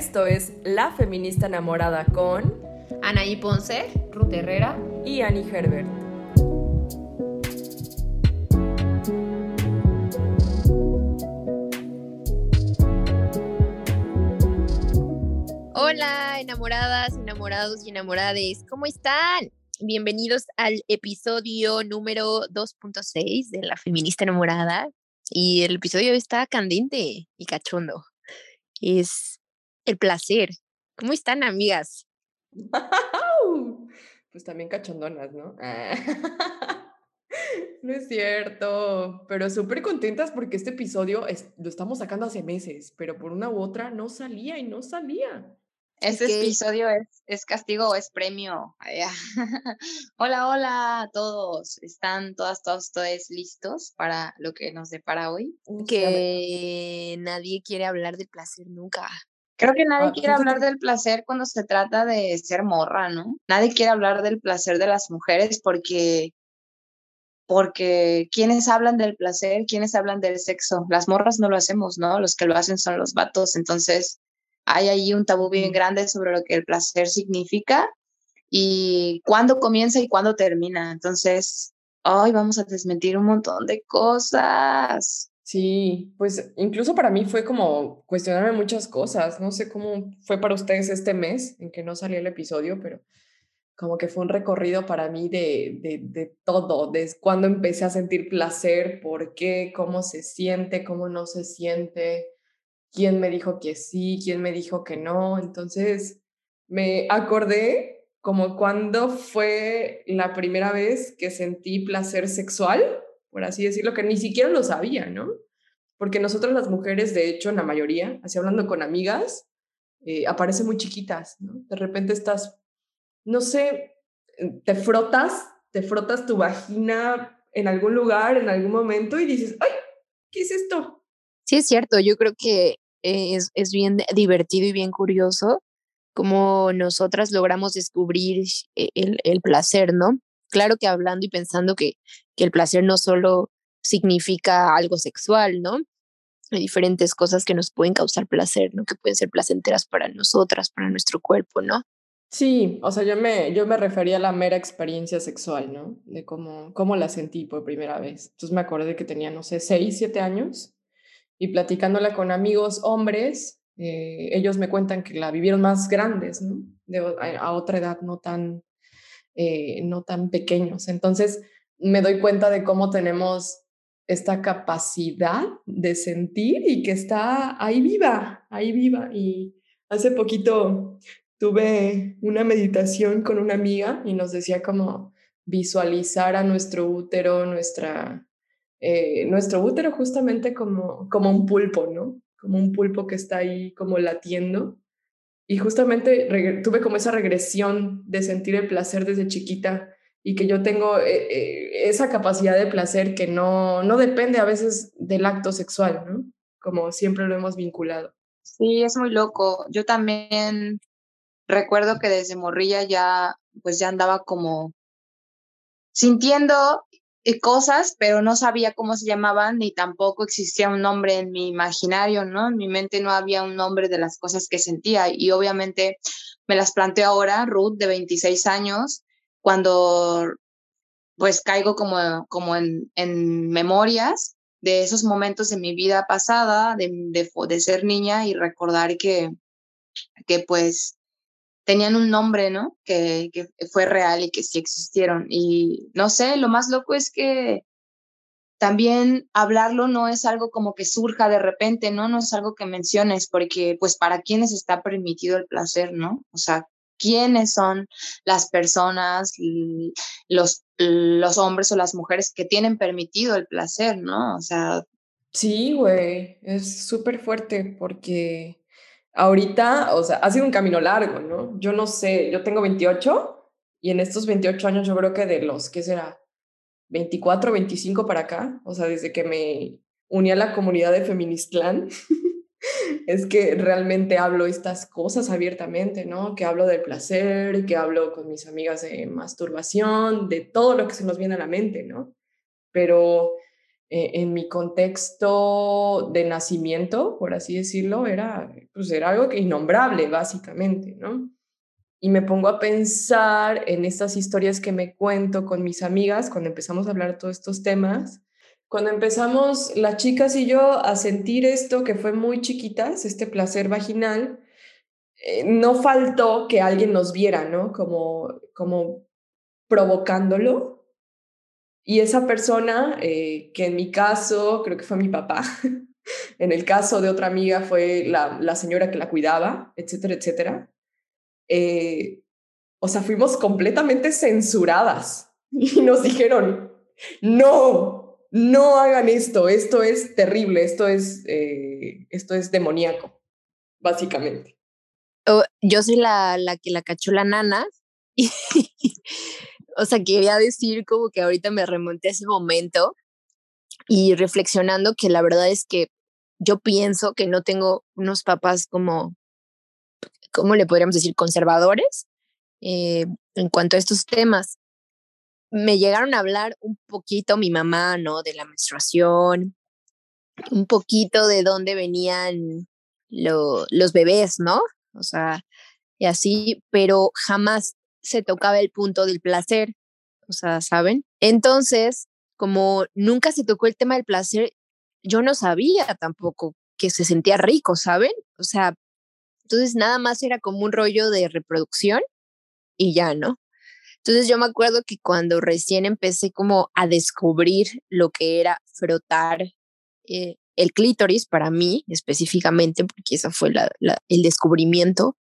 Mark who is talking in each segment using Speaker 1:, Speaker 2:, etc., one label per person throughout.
Speaker 1: Esto es La Feminista Enamorada con
Speaker 2: Anaí Ponce, Ruth Herrera
Speaker 1: y Annie Herbert.
Speaker 2: Hola, enamoradas, enamorados y enamorades, ¿cómo están? Bienvenidos al episodio número 2.6 de La Feminista Enamorada. Y el episodio está candente y cachondo. Es el placer. ¿Cómo están, amigas?
Speaker 1: Pues también cachondonas, ¿no? No es cierto, pero súper contentas porque este episodio lo estamos sacando hace meses, pero por una u otra no salía y no salía.
Speaker 3: Este episodio es, es, castigo o es premio. hola, hola a todos. ¿Están todas, todos, todos listos para lo que nos depara hoy?
Speaker 2: Que nadie quiere hablar del placer nunca.
Speaker 3: Creo que nadie ah, quiere hablar del placer cuando se trata de ser morra, ¿no? Nadie quiere hablar del placer de las mujeres porque porque quienes hablan del placer, quienes hablan del sexo, las morras no lo hacemos, ¿no? Los que lo hacen son los vatos, entonces hay ahí un tabú bien grande sobre lo que el placer significa y cuándo comienza y cuándo termina. Entonces, hoy vamos a desmentir un montón de cosas.
Speaker 1: Sí, pues incluso para mí fue como cuestionarme muchas cosas. No sé cómo fue para ustedes este mes en que no salió el episodio, pero como que fue un recorrido para mí de, de, de todo, desde cuando empecé a sentir placer, por qué, cómo se siente, cómo no se siente, quién me dijo que sí, quién me dijo que no. Entonces me acordé como cuando fue la primera vez que sentí placer sexual, por así decirlo, que ni siquiera lo sabía, ¿no? Porque nosotras las mujeres, de hecho, en la mayoría, así hablando con amigas, eh, aparecen muy chiquitas, ¿no? De repente estás, no sé, te frotas, te frotas tu vagina en algún lugar, en algún momento y dices, ay, ¿qué es esto?
Speaker 2: Sí, es cierto, yo creo que es, es bien divertido y bien curioso cómo nosotras logramos descubrir e, el, el, placer, ¿no? Claro que hablando y pensando que, el placer no solo significa algo sexual, ¿no? Hay diferentes cosas que nos pueden causar placer, ¿no? Que pueden ser placenteras para nosotras, para nuestro cuerpo, ¿no?
Speaker 1: Sí, o sea, yo me, yo me refería a la mera experiencia sexual, ¿no? De cómo, cómo la sentí por primera vez. Entonces me acordé que tenía, no sé, seis, siete años y platicándola con amigos hombres, eh, ellos me cuentan que la vivieron más grandes, ¿no? a, otra edad, no tan, eh, no tan pequeños. Entonces me doy cuenta de cómo tenemos esta capacidad de sentir y que está ahí viva, ahí viva. Y hace poquito tuve una meditación con una amiga y nos decía cómo visualizar a nuestro útero, nuestra eh, nuestro útero justamente como, como un pulpo, ¿no? Como un pulpo que está ahí como latiendo. Y justamente tuve como esa regresión de sentir el placer desde chiquita y que yo tengo eh, eh, esa capacidad de placer que no, no depende a veces del acto sexual. Como siempre lo hemos vinculado.
Speaker 3: Sí, es muy loco. Yo también recuerdo que desde morrilla ya, pues ya andaba como sintiendo cosas, pero no sabía cómo se llamaban ni tampoco existía un nombre en mi imaginario, ¿no? En mi mente no había un nombre de las cosas que sentía y obviamente me las planteo ahora, Ruth, de 26 años, cuando pues caigo como, como en, en memorias de esos momentos de mi vida pasada, de, de, de ser niña y recordar que, que pues tenían un nombre, ¿no? Que, que, fue real y que sí existieron. Y no sé, lo más loco es que también hablarlo no es algo como que surja de repente, ¿no? No es algo que menciones, porque pues para quienes está permitido el placer, ¿no? O sea, quiénes son las personas, los, los hombres o las mujeres que tienen permitido el placer, ¿no? O sea...
Speaker 1: Sí, güey, es súper fuerte porque ahorita, o sea, ha sido un camino largo, ¿no? Yo no sé, yo tengo 28 y en estos 28 años yo creo que de los, ¿qué será? 24, 25 para acá, o sea, desde que me uní a la comunidad de Feministland, es que realmente hablo estas cosas abiertamente, ¿no? Que hablo del placer, que hablo con mis amigas de masturbación, de todo lo que se nos viene a la mente, ¿no? Pero eh, en mi contexto de nacimiento, por así decirlo, era, pues era algo que innombrable, básicamente, ¿no? Y me pongo a pensar en estas historias que me cuento con mis amigas cuando empezamos a hablar todos estos temas. Cuando empezamos las chicas y yo a sentir esto que fue muy chiquitas, este placer vaginal, eh, no faltó que alguien nos viera, ¿no? Como, como provocándolo. Y esa persona, eh, que en mi caso creo que fue mi papá, en el caso de otra amiga fue la, la señora que la cuidaba, etcétera, etcétera. Eh, o sea, fuimos completamente censuradas y nos dijeron, no, no hagan esto, esto es terrible, esto es, esto es demoníaco, básicamente
Speaker 2: yo soy la, la que la cachó la nana. o sea, quería decir como que ahorita me remonté a ese momento y reflexionando que la verdad es que yo pienso que no tengo unos papás como, ¿cómo le podríamos decir? Conservadores eh, en cuanto a estos temas. Me llegaron a hablar un poquito mi mamá, ¿no? De la menstruación, un poquito de dónde venían los bebés, ¿no? o sea, y así, pero jamás se tocaba el punto del placer, o sea, ¿saben? Entonces, como nunca se tocó el tema del placer, yo no sabía tampoco que se sentía rico, ¿saben? O sea, entonces nada más era como un rollo de reproducción y ya, ¿no? Entonces yo me acuerdo que cuando recién empecé como a descubrir lo que era frotar eh, el clítoris para mí específicamente, porque ese fue el descubrimiento,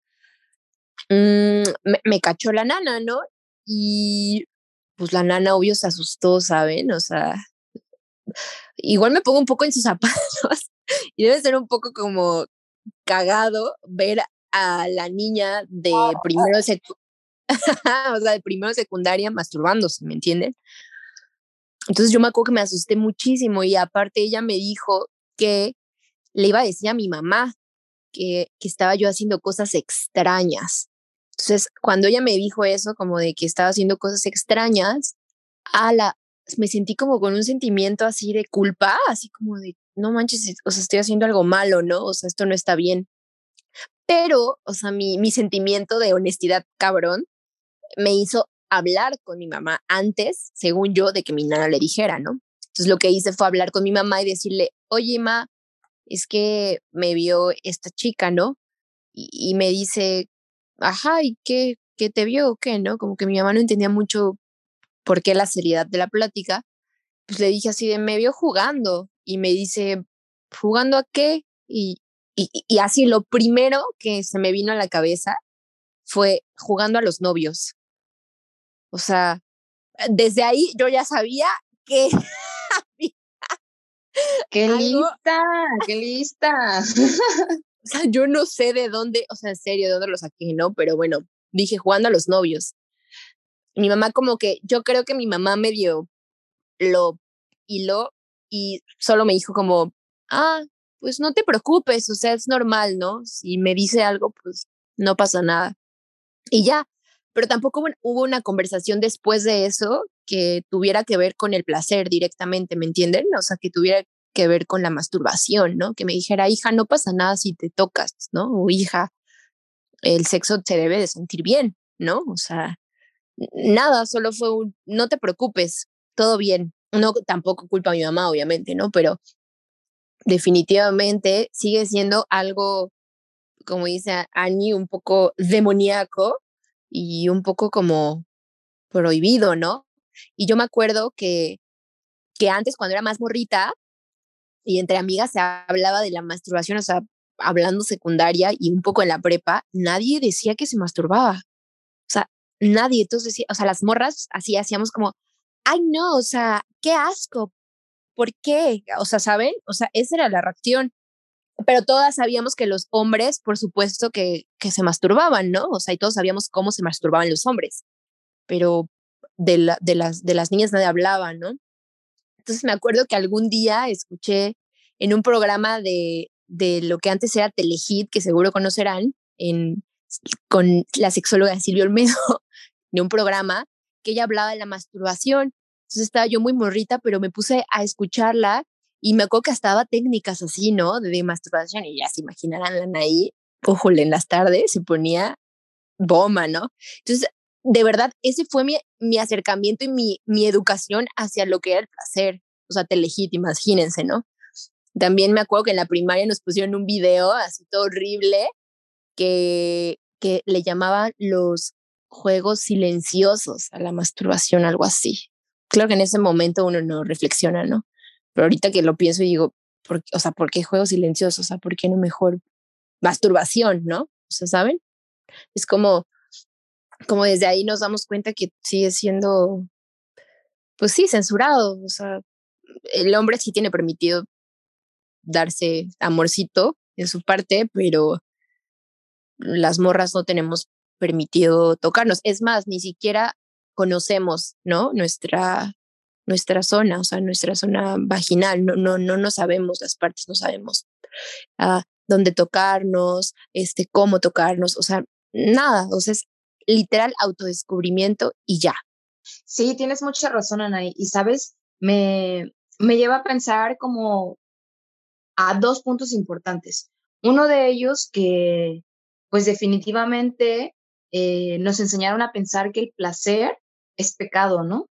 Speaker 2: mm, me, cachó la nana, ¿no? Y pues la nana obvio se asustó, ¿saben? O sea, igual me pongo un poco en sus zapatos y debe ser un poco como cagado ver a la niña de primero de o sea, de primero secundaria masturbándose, ¿me entienden? Entonces yo me acuerdo que me asusté muchísimo y aparte ella me dijo que le iba a decir a mi mamá que, estaba yo haciendo cosas extrañas. Entonces, cuando ella me dijo eso, como de que estaba haciendo cosas extrañas, a la, me sentí como con un sentimiento así de culpa, así como de, no manches, o sea, estoy haciendo algo malo, ¿no? O sea, esto no está bien. Pero, o sea, mi, mi sentimiento de honestidad cabrón me hizo hablar con mi mamá antes, según yo, de que mi nana le dijera, ¿no? Entonces lo que hice fue hablar con mi mamá y decirle, oye, ma, es que me vio esta chica, ¿no? Y, me dice, ajá, ¿y qué, qué te vio o qué, no? Como que mi mamá no entendía mucho por qué la seriedad de la plática. Pues le dije así de, me vio jugando y me dice, ¿jugando a qué? Y, y, y así lo primero que se me vino a la cabeza fue jugando a los novios. O sea, desde ahí yo ya sabía que
Speaker 3: ¡Qué lista! ¡Qué lista!
Speaker 2: o sea, yo no sé de dónde, o sea, en serio, de dónde lo saqué, ¿no? Pero bueno, dije jugando a los novios. Mi mamá como que, yo creo que mi mamá medio lo hiló y solo me dijo como, ah, pues no te preocupes, o sea, es normal, ¿no? Si me dice algo, pues no pasa nada. Y ya, pero tampoco hubo una conversación después de eso que tuviera que ver con el placer directamente, ¿me entienden? O sea, que tuviera que ver con la masturbación, ¿no? Que me dijera, hija, no pasa nada si te tocas, ¿no? O hija, el sexo se debe de sentir bien, ¿no? O sea, nada, solo fue un, no te preocupes, todo bien. No, tampoco culpa a mi mamá, obviamente, ¿no? Pero definitivamente sigue siendo algo, como dice Annie, un poco demoníaco y un poco como prohibido, ¿no? Y yo me acuerdo que, que antes, cuando era más morrita, y entre amigas se hablaba de la masturbación, o sea, hablando secundaria y un poco en la prepa, nadie decía que se masturbaba. O sea, nadie. Entonces, decía, o sea, las morras así hacíamos como, ay, no, o sea, qué asco. ¿Por qué? O sea, ¿saben? O sea, esa era la reacción pero todas sabíamos que los hombres, por supuesto, que, que se masturbaban, ¿no? O sea, y todos sabíamos cómo se masturbaban los hombres, pero de, la, de, las, de las niñas nadie hablaba, ¿no? Entonces me acuerdo que algún día escuché en un programa de, de lo que antes era Telehit, que seguro conocerán, en, con la sexóloga Silvia Olmedo, de un programa, que ella hablaba de la masturbación Entonces estaba yo muy morrita, pero me puse a escucharla y me acuerdo que hasta técnicas así, ¿no? De, masturbación y ya se imaginarán la ahí, ojole, en las tardes se ponía bomba, ¿no? Entonces, de verdad, ese fue mi, mi acercamiento y mi, mi educación hacia lo que era el placer. O sea, te legítimo, imagínense, ¿no? También me acuerdo que en la primaria nos pusieron un video así todo horrible que, que le llamaban los juegos silenciosos a la masturbación, algo así. Claro que en ese momento uno no reflexiona, ¿no? Pero ahorita que lo pienso y digo, ¿por, o sea, ¿por qué juegos silenciosos? O sea, ¿por qué no mejor masturbación, ¿no? O sea, ¿saben? Es como, como desde ahí nos damos cuenta que sigue siendo, pues sí, censurado. O sea, el hombre sí tiene permitido darse amorcito en su parte, pero las morras no tenemos permitido tocarnos. Es más, ni siquiera conocemos, ¿no? Nuestra, nuestra zona, o sea, nuestra zona vaginal, no, no, no, no sabemos las partes, no sabemos ah, dónde tocarnos, este, cómo tocarnos, o sea, nada, o sea, es literal autodescubrimiento y ya.
Speaker 3: Sí, tienes mucha razón, Ana, y sabes, me, me lleva a pensar como a dos puntos importantes. Uno de ellos que, pues definitivamente eh, nos enseñaron a pensar que el placer es pecado, ¿no?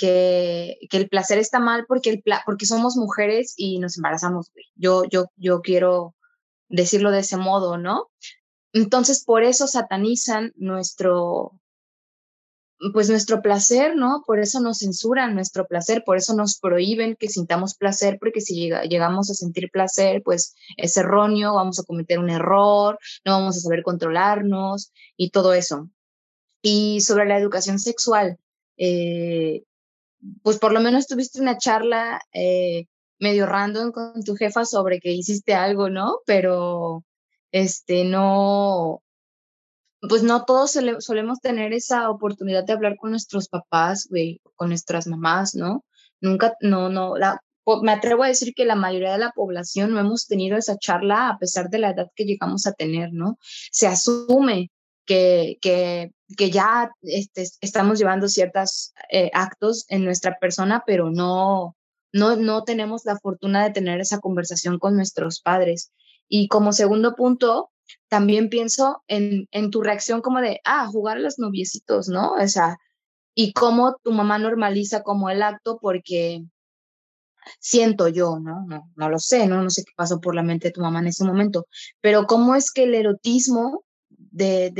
Speaker 3: Que, que el placer está mal porque, el porque somos mujeres y nos embarazamos. Yo, yo, yo quiero decirlo de ese modo, ¿no? Entonces, por eso satanizan nuestro, pues nuestro placer, ¿no? Por eso nos censuran nuestro placer, por eso nos prohíben que sintamos placer, porque si llegamos a sentir placer, pues es erróneo, vamos a cometer un error, no vamos a saber controlarnos y todo eso. Y sobre la educación sexual, eh, pues por lo menos tuviste una charla eh, medio random con tu jefa sobre que hiciste algo, ¿no? Pero este no, pues no todos solemos tener esa oportunidad de hablar con nuestros papás, güey, con nuestras mamás, ¿no? Nunca, no, no, me atrevo a decir que la mayoría de la población no hemos tenido esa charla a pesar de la edad que llegamos a tener, ¿no? Se asume que, que, que ya este, estamos llevando ciertos eh, actos en nuestra persona, pero no, no, no tenemos la fortuna de tener esa conversación con nuestros padres. Y como segundo punto, también pienso en, en tu reacción como de, ah, jugar a los noviecitos, ¿no? O sea, y cómo tu mamá normaliza como el acto porque siento yo, ¿no? No, no lo sé, ¿no? No sé qué pasó por la mente de tu mamá en ese momento, pero cómo es que el erotismo de,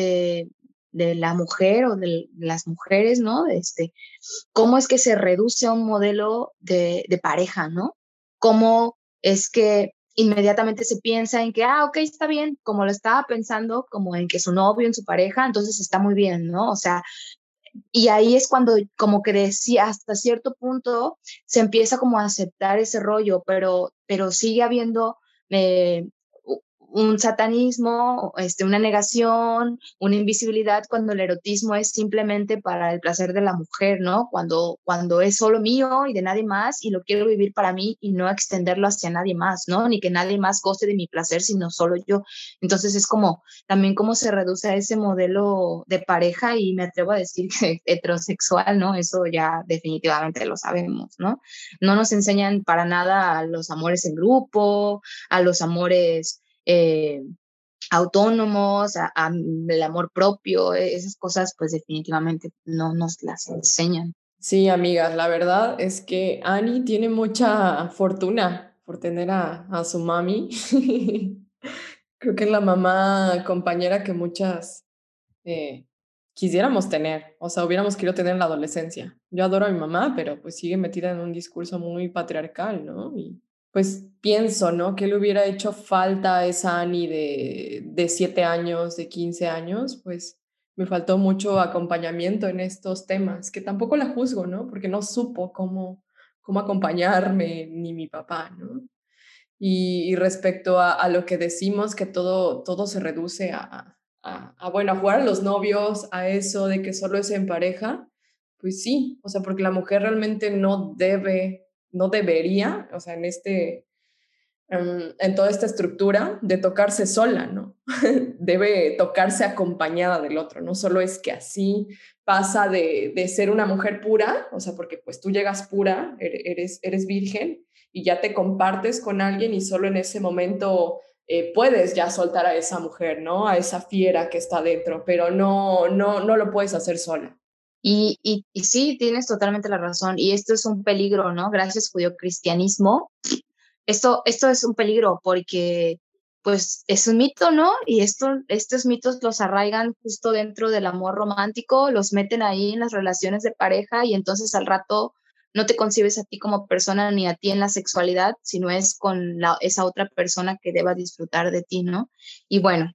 Speaker 3: de, la mujer o de las mujeres, ¿no? Este, cómo es que se reduce a un modelo de, de pareja, ¿no? Cómo es que inmediatamente se piensa en que, ah, ok, está bien, como lo estaba pensando, como en que su novio, en su pareja, entonces está muy bien, ¿no? O sea, y ahí es cuando como que decía, hasta cierto punto se empieza como a aceptar ese rollo, pero, pero sigue habiendo eh, un satanismo, este, una negación, una invisibilidad cuando el erotismo es simplemente para el placer de la mujer, ¿no? Cuando, cuando es solo mío y de nadie más y lo quiero vivir para mí y no extenderlo hacia nadie más, ¿no? Ni que nadie más goce de mi placer, sino solo yo. Entonces es como también cómo se reduce a ese modelo de pareja y me atrevo a decir que heterosexual, ¿no? Eso ya definitivamente lo sabemos, ¿no? No nos enseñan para nada a los amores en grupo, a los amores eh, autónomos, el amor propio, e, esas cosas pues definitivamente no nos las enseñan.
Speaker 1: Sí, amigas, la verdad es que Annie tiene mucha fortuna por tener a, su mami. Creo que es la mamá compañera que muchas eh, quisiéramos tener, o sea, hubiéramos querido tener en la adolescencia. Yo adoro a mi mamá, pero pues sigue metida en un discurso muy patriarcal, ¿no? Pues pienso, ¿no? ¿Qué le hubiera hecho falta a esa Annie de, de 7 años, de 15 años? Pues me faltó mucho acompañamiento en estos temas, que tampoco la juzgo, ¿no? Porque no supo cómo, cómo acompañarme ni mi papá, ¿no? Y, respecto a, lo que decimos, que todo, todo se reduce a, a, a, bueno, a jugar a los novios, a eso de que solo es en pareja, pues sí, o sea, porque la mujer realmente no debe no debería, o sea, en este, em, en toda esta estructura de tocarse sola, ¿no? Debe tocarse acompañada del otro, no solo es que así pasa de, de, ser una mujer pura, o sea, porque pues tú llegas pura, eres, eres virgen y ya te compartes con alguien y solo en ese momento eh, puedes ya soltar a esa mujer, ¿no? A esa fiera que está dentro, pero no, no, no lo puedes hacer sola.
Speaker 3: Y, sí, tienes totalmente la razón. Y esto es un peligro, ¿no? Gracias judío-cristianismo. Esto, esto es un peligro porque, pues, es un mito, ¿no? Y esto, estos mitos los arraigan justo dentro del amor romántico, los meten ahí en las relaciones de pareja y entonces al rato no te concibes a ti como persona ni a ti en la sexualidad, sino es con esa otra persona que deba disfrutar de ti, ¿no? Y bueno,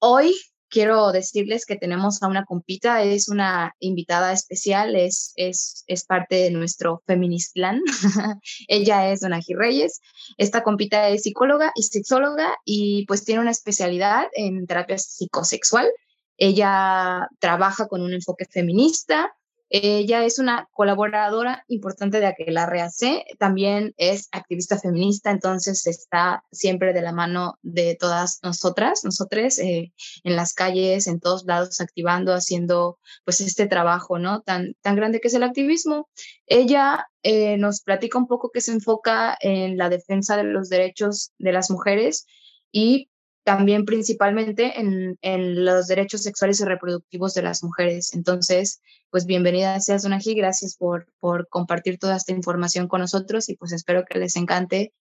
Speaker 3: hoy quiero decirles que tenemos a una compita, es una invitada especial, es, es, es parte de nuestro Feminist Plan. Ella es Donaji Reyes. Esta compita es psicóloga y sexóloga y pues tiene una especialidad en terapia psicosexual. Ella trabaja con un enfoque feminista, ella es una colaboradora importante de Aquelarre C, también es activista feminista, entonces está siempre de la mano de todas nosotras, nosotros eh, en las calles, en todos lados, activando, haciendo pues este trabajo, ¿no? Tan, tan grande que es el activismo. Ella eh, nos platica un poco que se enfoca en la defensa de los derechos de las mujeres y también principalmente en, en, los derechos sexuales y reproductivos de las mujeres. Entonces, pues bienvenida seas Donaji, gracias por, por compartir toda esta información con nosotros y pues espero que les encante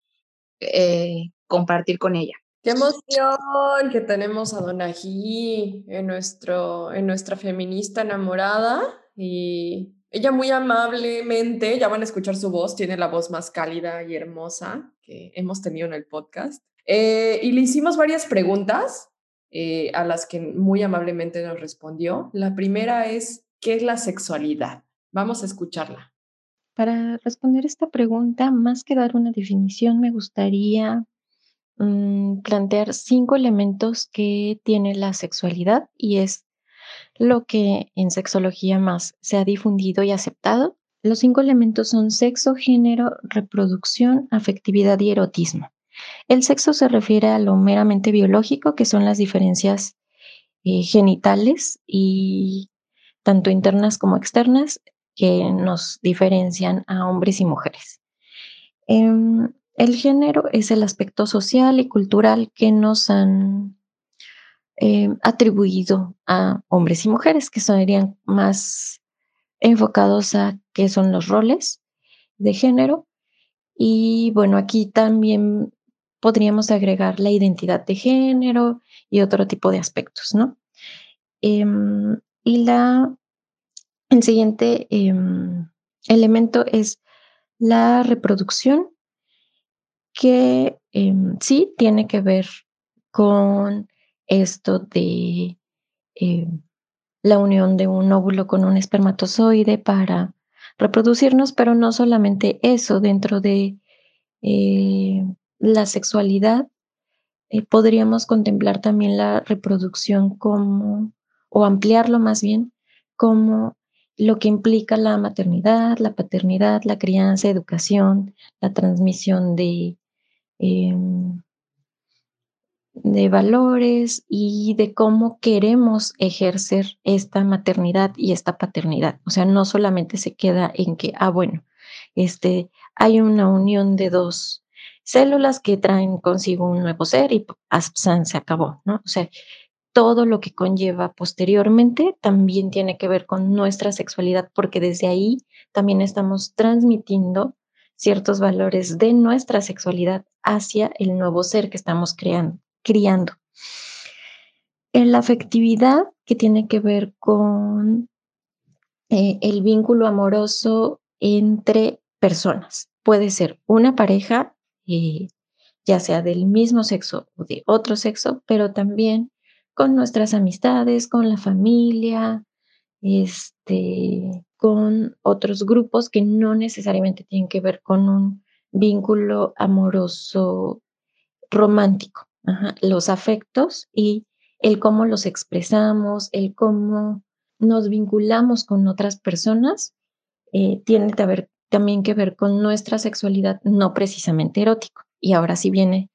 Speaker 3: eh, compartir con ella.
Speaker 1: Qué emoción que tenemos a Donaji en, en nuestra feminista enamorada y ella muy amablemente, ya van a escuchar su voz, tiene la voz más cálida y hermosa que hemos tenido en el podcast. Eh, y le hicimos varias preguntas eh, a las que muy amablemente nos respondió. La primera es, ¿qué es la sexualidad? Vamos a escucharla.
Speaker 4: Para responder esta pregunta, más que dar una definición, me gustaría mm, plantear cinco elementos que tiene la sexualidad y es lo que en sexología más se ha difundido y aceptado. Los cinco elementos son sexo, género, reproducción, afectividad y erotismo. El sexo se refiere a lo meramente biológico, que son las diferencias eh, genitales y tanto internas como externas que nos diferencian a hombres y mujeres. Em, el género es el aspecto social y cultural que nos han em, atribuido a hombres y mujeres, que serían más enfocados a qué son los roles de género. Y bueno, aquí también podríamos agregar la identidad de género y otro tipo de aspectos, ¿no? Em, y la, el siguiente em, elemento es la reproducción, que em, sí tiene que ver con esto de la unión de un óvulo con un espermatozoide para reproducirnos, pero no solamente eso, dentro de eh, la sexualidad, eh, podríamos contemplar también la reproducción como, o ampliarlo más bien, como lo que implica la maternidad, la paternidad, la crianza, educación, la transmisión de, em, de valores y de cómo queremos ejercer esta maternidad y esta paternidad. O sea, no solamente se queda en que, ah, bueno, este, hay una unión de dos células que traen consigo un nuevo ser y se acabó, ¿no? O sea, todo lo que conlleva posteriormente también tiene que ver con nuestra sexualidad, porque desde ahí también estamos transmitiendo ciertos valores de nuestra sexualidad hacia el nuevo ser que estamos creando, criando. La afectividad, que tiene que ver con eh, el vínculo amoroso entre personas. Puede ser una pareja eh, ya sea del mismo sexo o de otro sexo, pero también con nuestras amistades, con la familia, este, con otros grupos que no necesariamente tienen que ver con un vínculo amoroso romántico. Los afectos y el cómo los expresamos, el cómo nos vinculamos con otras personas, eh, tiene que ver también que ver con nuestra sexualidad no precisamente erótico. Y ahora sí viene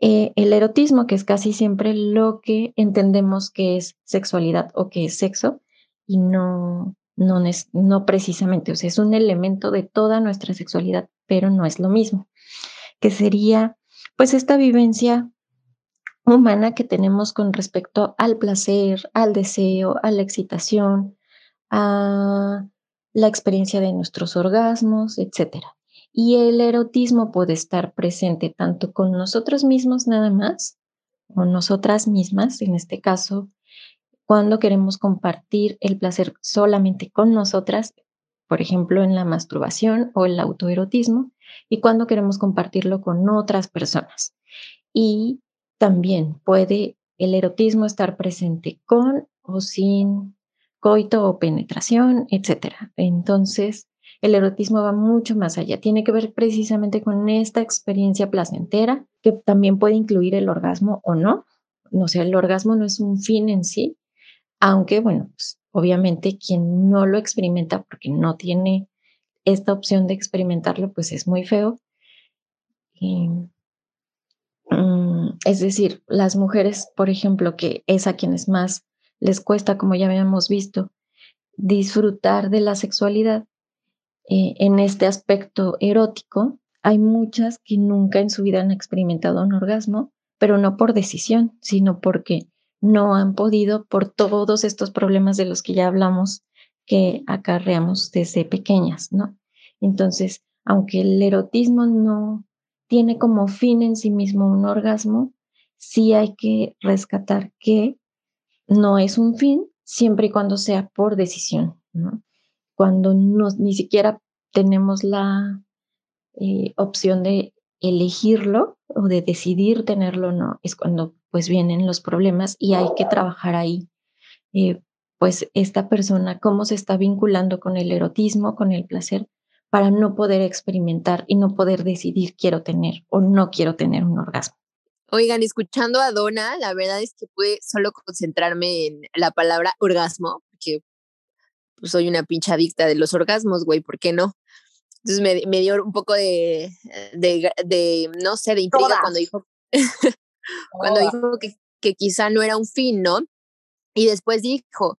Speaker 4: eh, el erotismo, que es casi siempre lo que entendemos que es sexualidad o que es sexo, y no, no, no precisamente, o sea, es un elemento de toda nuestra sexualidad, pero no es lo mismo, que sería pues esta vivencia humana que tenemos con respecto al placer, al deseo, a la excitación, a la experiencia de nuestros orgasmos, etc. Y el erotismo puede estar presente tanto con nosotros mismos nada más, o nosotras mismas, en este caso, cuando queremos compartir el placer solamente con nosotras, por ejemplo, en la masturbación o el autoerotismo, y cuando queremos compartirlo con otras personas. Y también puede el erotismo estar presente con o sin coito o penetración, etc. Entonces, el erotismo va mucho más allá. Tiene que ver precisamente con esta experiencia placentera, que también puede incluir el orgasmo o no. No sea, el orgasmo no es un fin en sí, aunque, bueno, pues, obviamente quien no lo experimenta porque no tiene esta opción de experimentarlo, pues es muy feo. Mm, es decir, las mujeres, por ejemplo, que es a quienes más les cuesta, como ya habíamos visto, disfrutar de la sexualidad eh, en este aspecto erótico, hay muchas que nunca en su vida han experimentado un orgasmo, pero no por decisión, sino porque no han podido por todos estos problemas de los que ya hablamos que acarreamos desde pequeñas, ¿no? Entonces, aunque el erotismo no tiene como fin en sí mismo un orgasmo, sí hay que rescatar que no es un fin siempre y cuando sea por decisión. Cuando no, ni siquiera tenemos la eh, opción de elegirlo o de decidir tenerlo no, es cuando pues vienen los problemas y hay que trabajar ahí. Eh, pues esta persona, cómo se está vinculando con el erotismo, con el placer, para no poder experimentar y no poder decidir quiero tener o no quiero tener un orgasmo.
Speaker 2: Oigan, escuchando a Donna, la verdad es que pude solo concentrarme en la palabra orgasmo, porque pues, soy una pincha adicta de los orgasmos, güey, ¿por qué no? Entonces me, me dio un poco de, de, de, no sé, de intriga cuando dijo, cuando dijo que, que quizá no era un fin, ¿no? Y después dijo,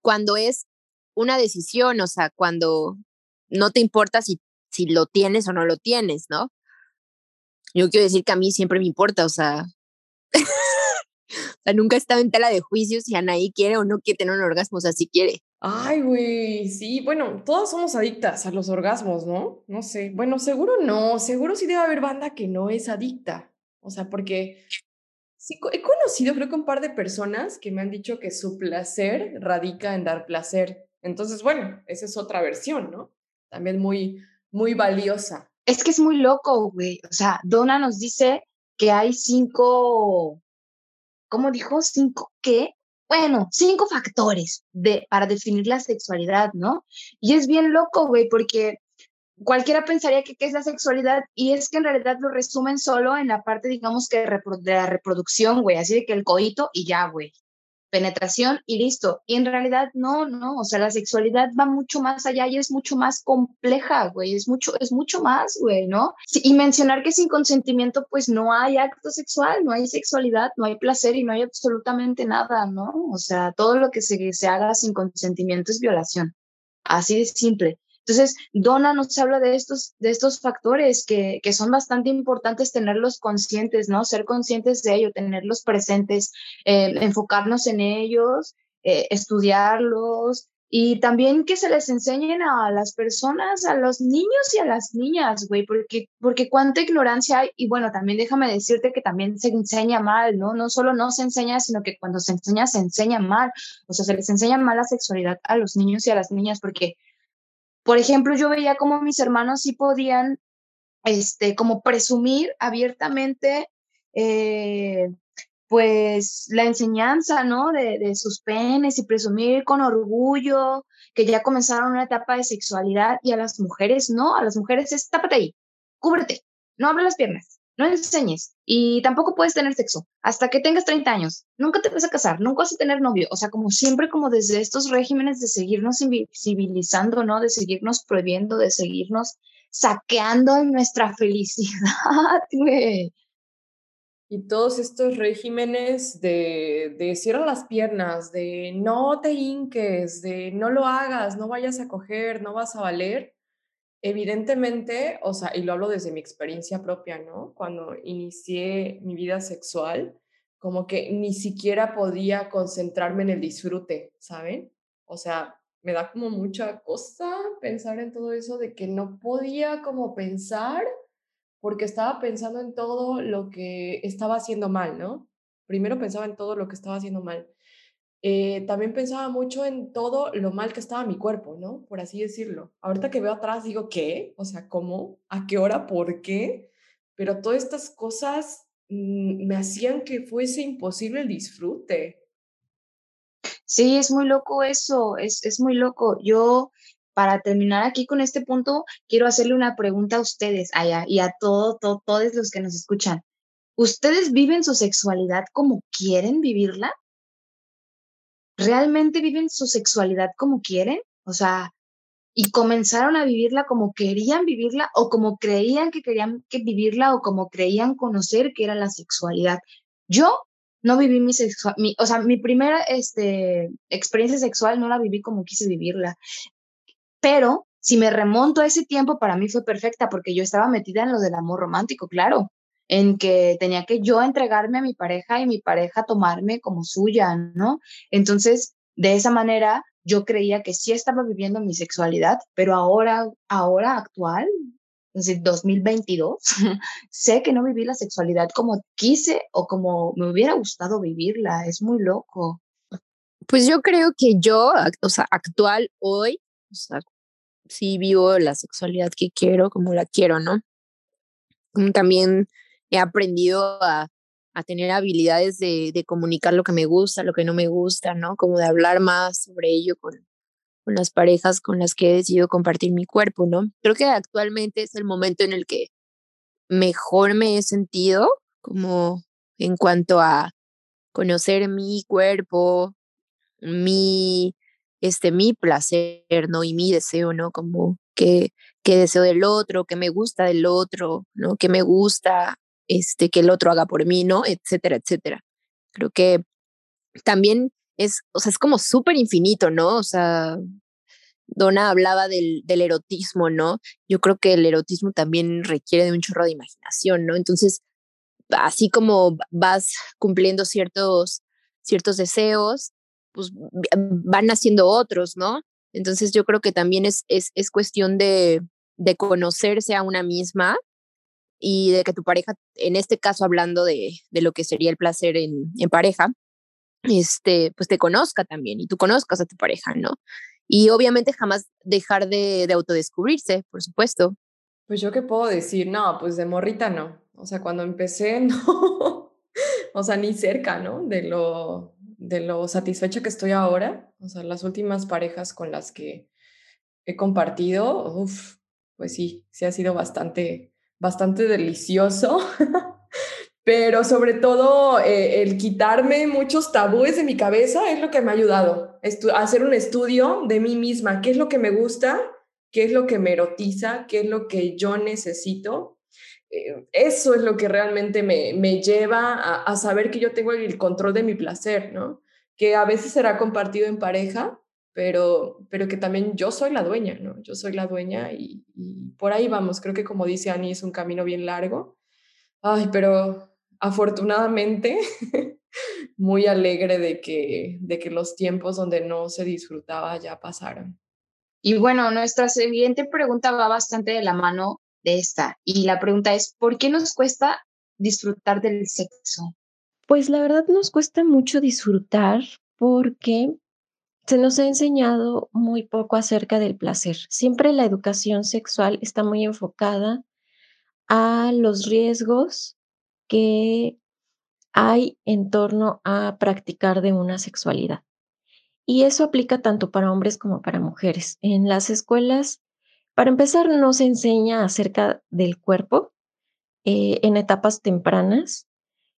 Speaker 2: cuando es una decisión, o sea, cuando no te importa si, si lo tienes o no lo tienes, ¿no? Yo quiero decir que a mí siempre me importa, o sea, o sea, nunca he estado en tela de juicio si Anaí quiere o no quiere tener un orgasmo, o sea, si quiere.
Speaker 1: Ay, güey, sí, bueno, todas somos adictas a los orgasmos, ¿no? No sé, bueno, seguro no, seguro sí debe haber banda que no es adicta, o sea, porque sí, he conocido creo que un par de personas que me han dicho que su placer radica en dar placer, entonces, bueno, esa es otra versión, ¿no? También muy, muy valiosa.
Speaker 3: Es que es muy loco, güey, o sea, Donna nos dice que hay cinco, ¿cómo dijo? ¿Cinco qué? bueno, cinco factores de, para definir la sexualidad, ¿no? Y es bien loco, güey, porque cualquiera pensaría que qué es la sexualidad y es que en realidad lo resumen solo en la parte, digamos que de la reproducción, güey, así de que el coito y ya, güey penetración y listo. Y en realidad no, no, o sea, la sexualidad va mucho más allá y es mucho más compleja, güey, es mucho, es mucho más, güey, ¿no? y mencionar que sin consentimiento, pues no hay acto sexual, no hay sexualidad, no hay placer y no hay absolutamente nada, ¿no? O sea, todo lo que se, se haga sin consentimiento es violación. Así de simple. Entonces, Donna nos habla de estos, de estos factores que, que, son bastante importantes tenerlos conscientes, ¿no? Ser conscientes de ello, tenerlos presentes, enfocarnos en ellos, eh, estudiarlos y también que se les enseñen a las personas, a los niños y a las niñas, güey, porque, porque cuánta ignorancia hay. Y bueno, también déjame decirte que también se enseña mal, ¿no? No solo no se enseña, sino que cuando se enseña, se enseña mal. O sea, se les enseña mal la sexualidad a los niños y a las niñas porque por ejemplo, yo veía como mis hermanos sí podían, este, como presumir abiertamente, eh, pues la enseñanza, ¿no? De, de, sus penes y presumir con orgullo que ya comenzaron una etapa de sexualidad y a las mujeres no, a las mujeres es tápate ahí, cúbrete, no abre las piernas no enseñes y tampoco puedes tener sexo hasta que tengas 30 años. Nunca te vas a casar, nunca vas a tener novio. O sea, como siempre, como desde estos regímenes de seguirnos invisibilizando, ¿no? De seguirnos prohibiendo, de seguirnos saqueando nuestra felicidad, güey.
Speaker 1: Y todos estos regímenes de, de cierra las piernas, de no te hinques, de no lo hagas, no vayas a coger, no vas a valer, evidentemente, o sea, y lo hablo desde mi experiencia propia, ¿no? Cuando inicié mi vida sexual, como que ni siquiera podía concentrarme en el disfrute, ¿saben? O sea, me da como mucha cosa pensar en todo eso de que no podía como pensar porque estaba pensando en todo lo que estaba haciendo mal, ¿no? Primero pensaba en todo lo que estaba haciendo mal. Eh, también pensaba mucho en todo lo mal que estaba mi cuerpo, ¿no? Por así decirlo. Ahorita que veo atrás digo, ¿qué? O sea, ¿cómo? ¿A qué hora? ¿Por qué? Pero todas estas cosas mm, me hacían que fuese imposible el disfrute.
Speaker 3: Sí, es muy loco eso, es, es muy loco. Yo para terminar aquí con este punto, quiero hacerle una pregunta a ustedes allá y a todo, todo, todos los que nos escuchan. ¿Ustedes viven su sexualidad como quieren vivirla? ¿Realmente viven su sexualidad como quieren? O sea, y comenzaron a vivirla como querían vivirla o como creían que querían que vivirla o como creían conocer que era la sexualidad. Yo no viví mi sexual, o sea, mi primera este, experiencia sexual no la viví como quise vivirla. Pero si me remonto a ese tiempo, para mí fue perfecta porque yo estaba metida en lo del amor romántico, claro, en que tenía que yo entregarme a mi pareja y mi pareja tomarme como suya, ¿no? Entonces, de esa manera, yo creía que sí estaba viviendo mi sexualidad, pero ahora, ahora actual, es 2022, sé que no viví la sexualidad como quise o como me hubiera gustado vivirla. Es muy loco.
Speaker 2: Pues yo creo que yo, o sea, actual hoy, o sea, sí vivo la sexualidad que quiero, como la quiero, ¿no? También he aprendido a, tener habilidades de, de, comunicar lo que me gusta, lo que no me gusta, ¿no? Como de hablar más sobre ello con, con las parejas con las que he decidido compartir mi cuerpo, ¿no? Creo que actualmente es el momento en el que mejor me he sentido, como en cuanto a conocer mi cuerpo, mi este, mi placer, ¿no? Y mi deseo, ¿no? Como que, que deseo del otro, que me gusta del otro, ¿no? Que me gusta, este, que el otro haga por mí, ¿no? Etcétera, etcétera. Creo que también es, o sea, es como súper infinito, ¿no? O sea, Donna hablaba del, del erotismo, ¿no? Yo creo que el erotismo también requiere de un chorro de imaginación, ¿no? Entonces, así como vas cumpliendo ciertos, ciertos deseos, pues van haciendo otros, ¿no? Entonces yo creo que también es, es, es cuestión de, de conocerse a una misma y de que tu pareja, en este caso hablando de, de lo que sería el placer en, en, pareja, este, pues te conozca también y tú conozcas a tu pareja, ¿no? Y obviamente jamás dejar de, de autodescubrirse, por supuesto.
Speaker 1: Pues yo qué puedo decir, no, pues de morrita no. O sea, cuando empecé, no. o sea, ni cerca, ¿no? De lo, de lo satisfecha que estoy ahora, o sea, las últimas parejas con las que he compartido, uf, pues sí, sí ha sido bastante, bastante delicioso, pero sobre todo eh, el quitarme muchos tabúes de mi cabeza es lo que me ha ayudado, a hacer un estudio de mí misma, qué es lo que me gusta, qué es lo que me erotiza, qué es lo que yo necesito eh, eso es lo que realmente me, me lleva a, a, saber que yo tengo el control de mi placer, ¿no? Que a veces será compartido en pareja, pero, pero que también yo soy la dueña, ¿no? Yo soy la dueña y, y por ahí vamos. Creo que como dice Ani, es un camino bien largo. Ay, pero afortunadamente muy alegre de que, de que los tiempos donde no se disfrutaba ya pasaron.
Speaker 3: Y bueno, nuestra siguiente pregunta va bastante de la mano de esta. Y la pregunta es, ¿por qué nos cuesta disfrutar del sexo?
Speaker 4: Pues la verdad nos cuesta mucho disfrutar porque se nos ha enseñado muy poco acerca del placer. Siempre la educación sexual está muy enfocada a los riesgos que hay en torno a practicar de una sexualidad. Y eso aplica tanto para hombres como para mujeres. En las escuelas para empezar, no se enseña acerca del cuerpo eh, en etapas tempranas.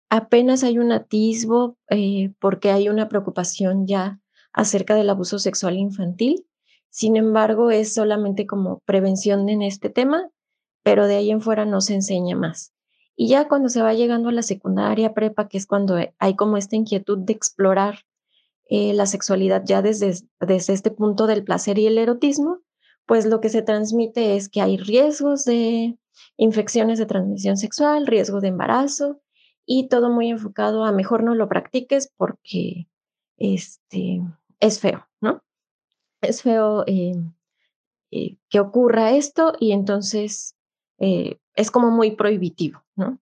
Speaker 4: Apenas hay un atisbo eh, porque hay una preocupación ya acerca del abuso sexual infantil. Sin embargo, es solamente como prevención en este tema pero de ahí en fuera no se enseña más. Y ya cuando se va llegando a la secundaria, prepa, que es cuando hay como esta inquietud de explorar eh, la sexualidad ya desde, desde este punto del placer y el erotismo, pues lo que se transmite es que hay riesgos de infecciones de transmisión sexual, riesgo de embarazo y todo muy enfocado a mejor no lo practiques porque este, es feo, ¿no? Es feo eh, eh, que ocurra esto y entonces es como muy prohibitivo, ¿no?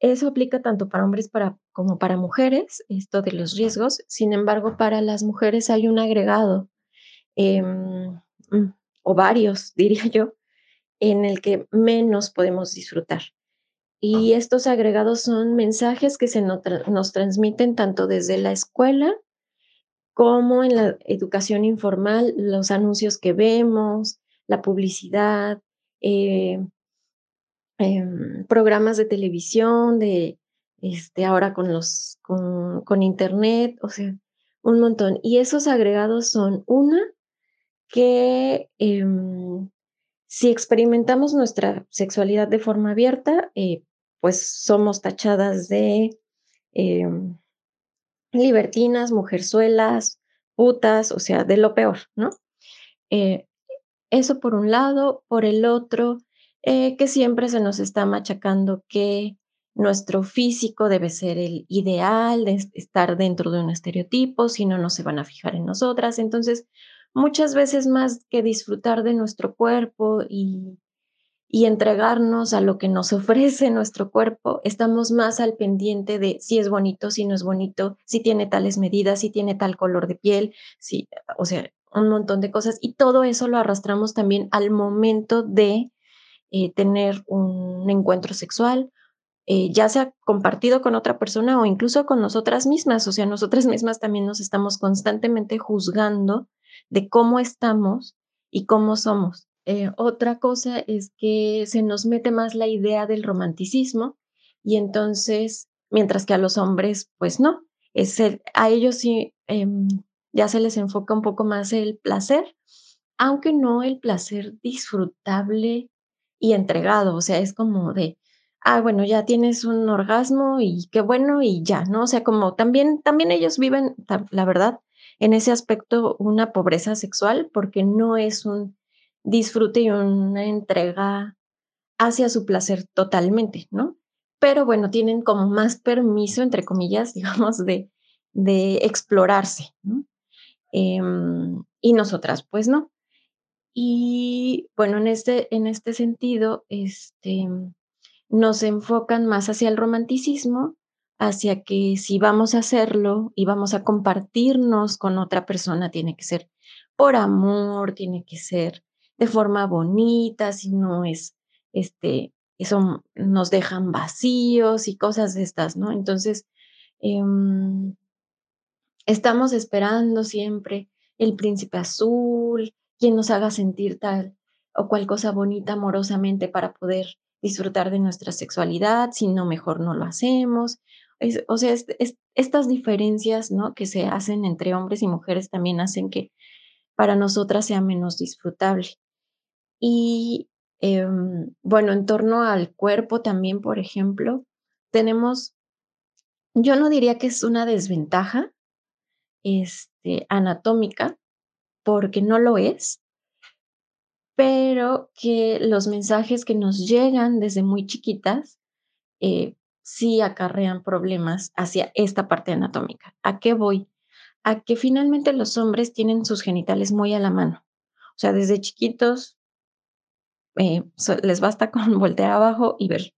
Speaker 4: Eso aplica tanto para hombres como para mujeres, esto de los riesgos. Sin embargo, para las mujeres hay un agregado, em, mm, o varios, diría yo, en el que menos podemos disfrutar. Y estos agregados son mensajes que se nos, transmiten tanto desde la escuela como en la educación informal, los anuncios que vemos, la publicidad, eh, Em, programas de televisión, de este, ahora con los, con, con, internet, o sea, un montón. Y esos agregados son una que em, si experimentamos nuestra sexualidad de forma abierta, eh, pues somos tachadas de em, libertinas, mujerzuelas, putas, o sea, de lo peor, ¿no? Eh, eso por un lado, por el otro, eh, que siempre se nos está machacando que nuestro físico debe ser el ideal, de estar dentro de un estereotipo, si no, no se van a fijar en nosotras. Entonces, muchas veces más que disfrutar de nuestro cuerpo y, y entregarnos a lo que nos ofrece nuestro cuerpo, estamos más al pendiente de si es bonito, si no es bonito, si tiene tales medidas, si tiene tal color de piel, si, o sea, un montón de cosas. Y todo eso lo arrastramos también al momento de eh, tener un encuentro sexual, eh, ya sea compartido con otra persona o incluso con nosotras mismas. O sea, nosotras mismas también nos estamos constantemente juzgando de cómo estamos y cómo somos. Eh, otra cosa es que se nos mete más la idea del romanticismo y entonces, mientras que a los hombres, pues no, es a ellos sí em, ya se les enfoca un poco más el placer, aunque no el placer disfrutable y entregado, o sea, es como de, ah, bueno, ya tienes un orgasmo y qué bueno y ya, ¿no? O sea, como también, también ellos viven, la verdad, en ese aspecto una pobreza sexual porque no es un disfrute y una entrega hacia su placer totalmente, ¿no? Pero bueno, tienen como más permiso, entre comillas, digamos, de, de explorarse, ¿no? Em, y nosotras, pues no. Y bueno, en este, en este sentido, este, nos enfocan más hacia el romanticismo, hacia que si vamos a hacerlo y vamos a compartirnos con otra persona, tiene que ser por amor, tiene que ser de forma bonita, si no es, este, eso nos dejan vacíos y cosas de estas, ¿no? Entonces, em, estamos esperando siempre el príncipe azul, quien nos haga sentir tal o cual cosa bonita amorosamente para poder disfrutar de nuestra sexualidad, si no, mejor no lo hacemos. o sea, estas diferencias ¿no? que se hacen entre hombres y mujeres también hacen que para nosotras sea menos disfrutable. Y em, bueno, en torno al cuerpo también, por ejemplo, tenemos, yo no diría que es una desventaja este, anatómica, porque no lo es, pero que los mensajes que nos llegan desde muy chiquitas eh, sí acarrean problemas hacia esta parte anatómica. ¿A qué voy? A que finalmente los hombres tienen sus genitales muy a la mano. O sea, desde chiquitos eh, les basta con voltear abajo y ver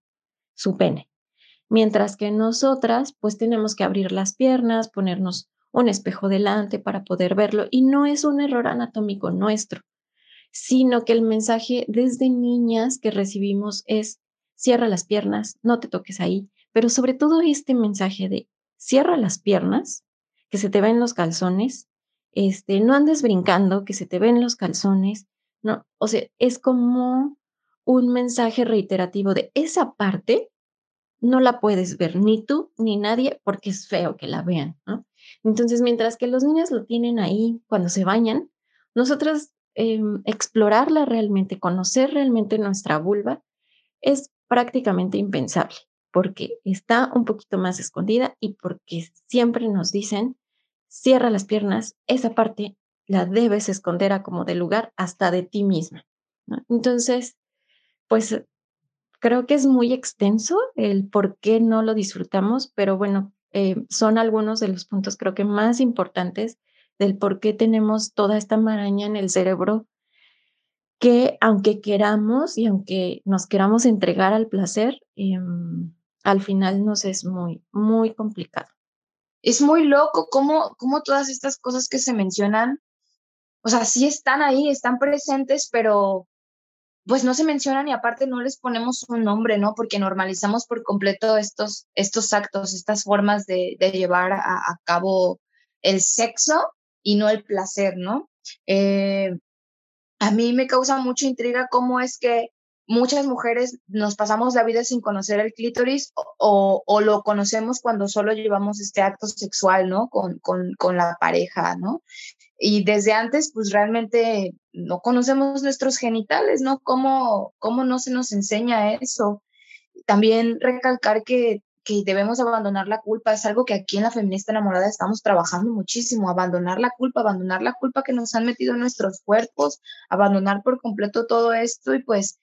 Speaker 4: su pene. Mientras que nosotras, pues tenemos que abrir las piernas, ponernos un espejo delante para poder verlo. Y no es un error anatómico nuestro, sino que el mensaje desde niñas que recibimos es, cierra las piernas, no te toques ahí, pero sobre todo este mensaje de, cierra las piernas, que se te ven los calzones, este, no andes brincando, que se te ven los calzones, no, o sea, es como un mensaje reiterativo de esa parte no la puedes ver ni tú ni nadie porque es feo que la vean, ¿no? Entonces, mientras que los niños lo tienen ahí cuando se bañan, nosotros em, explorarla realmente, conocer realmente nuestra vulva, es prácticamente impensable porque está un poquito más escondida y porque siempre nos dicen, cierra las piernas, esa parte la debes esconder a como de lugar hasta de ti misma. Entonces, pues creo que es muy extenso el por qué no lo disfrutamos, pero bueno, eh, son algunos de los puntos creo que más importantes del por qué tenemos toda esta maraña en el cerebro que aunque queramos y aunque nos queramos entregar al placer, em, al final nos es muy, muy complicado.
Speaker 3: Es muy loco cómo, cómo todas estas cosas que se mencionan, o sea, sí están ahí, están presentes, pero pues no se mencionan y aparte no les ponemos un nombre, ¿no? Porque normalizamos por completo estos, estos actos, estas formas de, llevar a, cabo el sexo y no el placer, ¿no? Eh, a mí me causa mucha intriga cómo es que muchas mujeres nos pasamos la vida sin conocer el clítoris o, o lo conocemos cuando solo llevamos este acto sexual, ¿no? Con, con, con, la pareja, ¿no? Y desde antes, pues realmente no conocemos nuestros genitales, ¿no? ¿Cómo, cómo no se nos enseña eso? También recalcar que, que debemos abandonar la culpa, es algo que aquí en la feminista enamorada estamos trabajando muchísimo, abandonar la culpa, abandonar la culpa que nos han metido en nuestros cuerpos, abandonar por completo todo esto y pues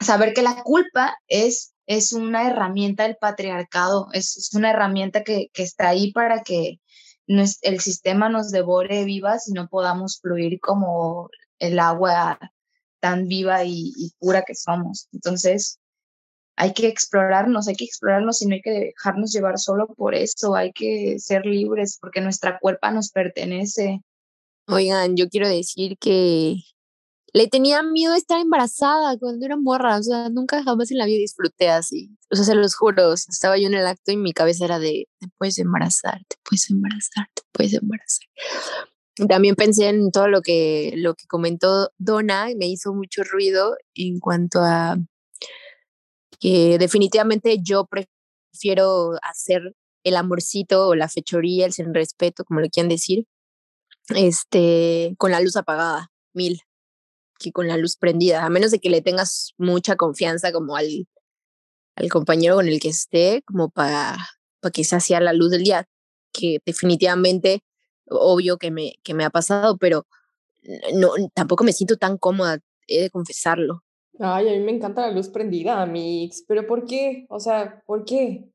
Speaker 3: saber que la culpa es, es una herramienta del patriarcado, es, una herramienta que, que, está ahí para que el sistema nos devore vivas y no podamos fluir como el agua tan viva y, pura que somos. Entonces, hay que explorarnos, hay que explorarnos y no hay que dejarnos llevar solo por eso, hay que ser libres porque nuestra cuerpo nos pertenece.
Speaker 2: Oigan, yo quiero decir que le tenía miedo a estar embarazada cuando era morra, o sea, nunca jamás en la vida disfruté así. O sea, se los juro, estaba yo en el acto y mi cabeza era de, te puedes embarazar, te puedes embarazar, te puedes embarazar. También pensé en todo lo que, lo que comentó Donna y me hizo mucho ruido en cuanto a que definitivamente yo prefiero hacer el amorcito o la fechoría, el sin respeto, como lo quieran decir, este, con la luz apagada, mil que con la luz prendida, a menos de que le tengas mucha confianza como al, al compañero con el que esté, como para, para que se hacía la luz del día, que definitivamente, obvio que me, que me ha pasado, pero no, tampoco me siento tan cómoda, he de confesarlo.
Speaker 1: Ay, a mí me encanta la luz prendida, Mix, pero ¿por qué? O sea, ¿por qué?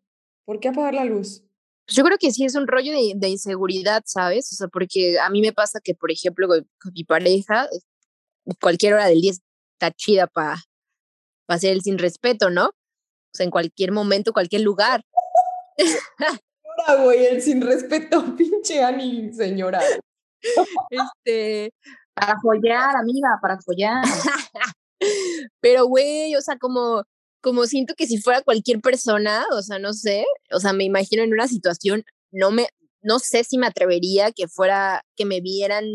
Speaker 1: ¿Por qué apagar la luz?
Speaker 2: Yo creo que sí es un rollo de, de, inseguridad, ¿sabes? O sea, porque a mí me pasa que, por ejemplo, con mi pareja, cualquier hora del día está chida para pa hacer el sin respeto, ¿no? O sea, en cualquier momento, cualquier lugar.
Speaker 1: Señora, güey, el sin respeto, pinche Ani, señora.
Speaker 3: Este. Para follar, amiga, para follar.
Speaker 2: Pero, güey, o sea, como, como siento que si fuera cualquier persona, o sea, no sé, o sea, me imagino en una situación, no me, no sé si me atrevería que fuera, que me vieran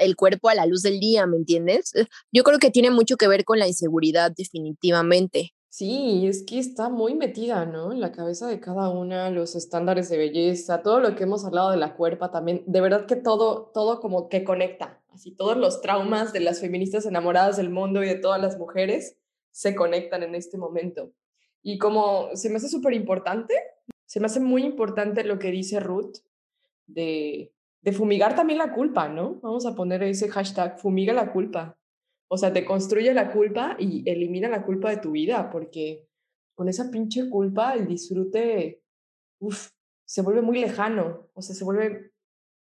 Speaker 2: el cuerpo a la luz del día, ¿me entiendes? Eh, yo creo que tiene mucho que ver con la inseguridad, definitivamente.
Speaker 1: Sí, es que está muy metida, ¿no? En la cabeza de cada una, los estándares de belleza, todo lo que hemos hablado de la cuerpa también, de verdad que todo, todo como que conecta, así todos los traumas de las feministas enamoradas del mundo y de todas las mujeres se conectan en este momento. Y como se me hace súper importante, se me hace muy importante lo que dice Ruth de de fumigar también la culpa, ¿no? Vamos a poner ese hashtag, fumiga la culpa. O sea, te construye la culpa y elimina la culpa de tu vida, porque con esa pinche culpa el disfrute, se vuelve muy lejano, o sea, se vuelve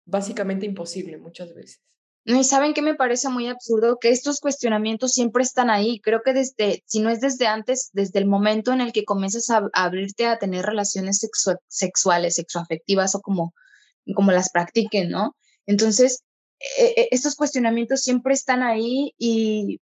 Speaker 1: básicamente imposible muchas veces.
Speaker 3: Y saben que me parece muy absurdo que estos cuestionamientos siempre están ahí. Creo que desde, si no es desde antes, desde el momento en el que comienzas a, abrirte a tener relaciones sexuales, sexoafectivas o como como las practiquen, ¿no? Entonces, e, e, estos cuestionamientos siempre están ahí y,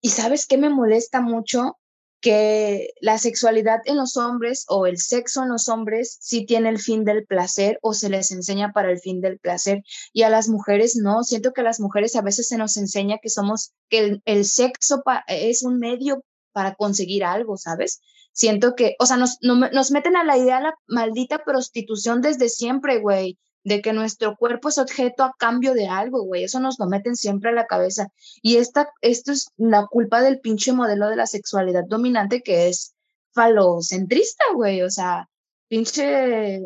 Speaker 3: y ¿sabes qué me molesta mucho? Que la sexualidad en los hombres o el sexo en los hombres sí tiene el fin del placer o se les enseña para el fin del placer y a las mujeres no. Siento que a las mujeres a veces se nos enseña que somos, que el, sexo es un medio para conseguir algo, ¿sabes? siento que, o sea, nos, nos meten a la idea la maldita prostitución desde siempre, güey. de que nuestro cuerpo es objeto a cambio de algo, güey. Eso nos lo meten siempre a la cabeza. Y esta, esto es la culpa del pinche modelo de la sexualidad dominante que es falocentrista, güey. O sea, pinche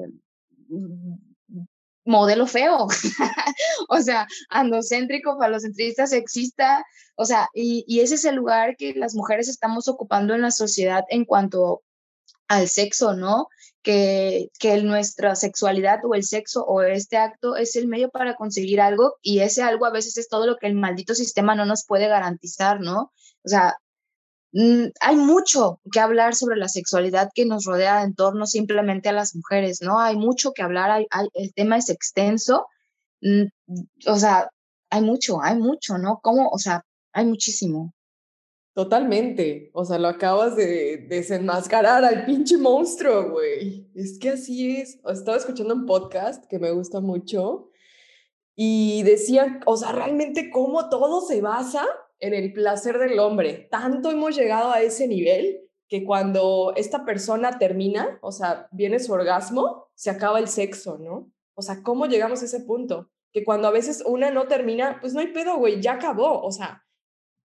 Speaker 3: modelo feo, o sea, andocéntrico, falocentrista, sexista, o sea, y, y, ese es el lugar que las mujeres estamos ocupando en la sociedad en cuanto al sexo, ¿no? Que, que nuestra sexualidad o el sexo o este acto es el medio para conseguir algo y ese algo a veces es todo lo que el maldito sistema no nos puede garantizar, ¿no? O sea, hay mucho que hablar sobre la sexualidad que nos rodea en torno simplemente a las mujeres, ¿no? Hay mucho que hablar, hay, el tema es extenso, mm, o sea, hay mucho, hay mucho, ¿no? ¿Cómo? O sea, hay muchísimo.
Speaker 1: Totalmente, o sea, lo acabas de desenmascarar al pinche monstruo, güey. Es que así es. Estaba escuchando un podcast que me gusta mucho y decían, o sea, realmente cómo todo se basa en el placer del hombre. Tanto hemos llegado a ese nivel que cuando esta persona termina, o sea, viene su orgasmo, se acaba el sexo, ¿no? O sea, ¿cómo llegamos a ese punto? Que cuando a veces una no termina, pues no hay pedo, güey, ya acabó. O sea,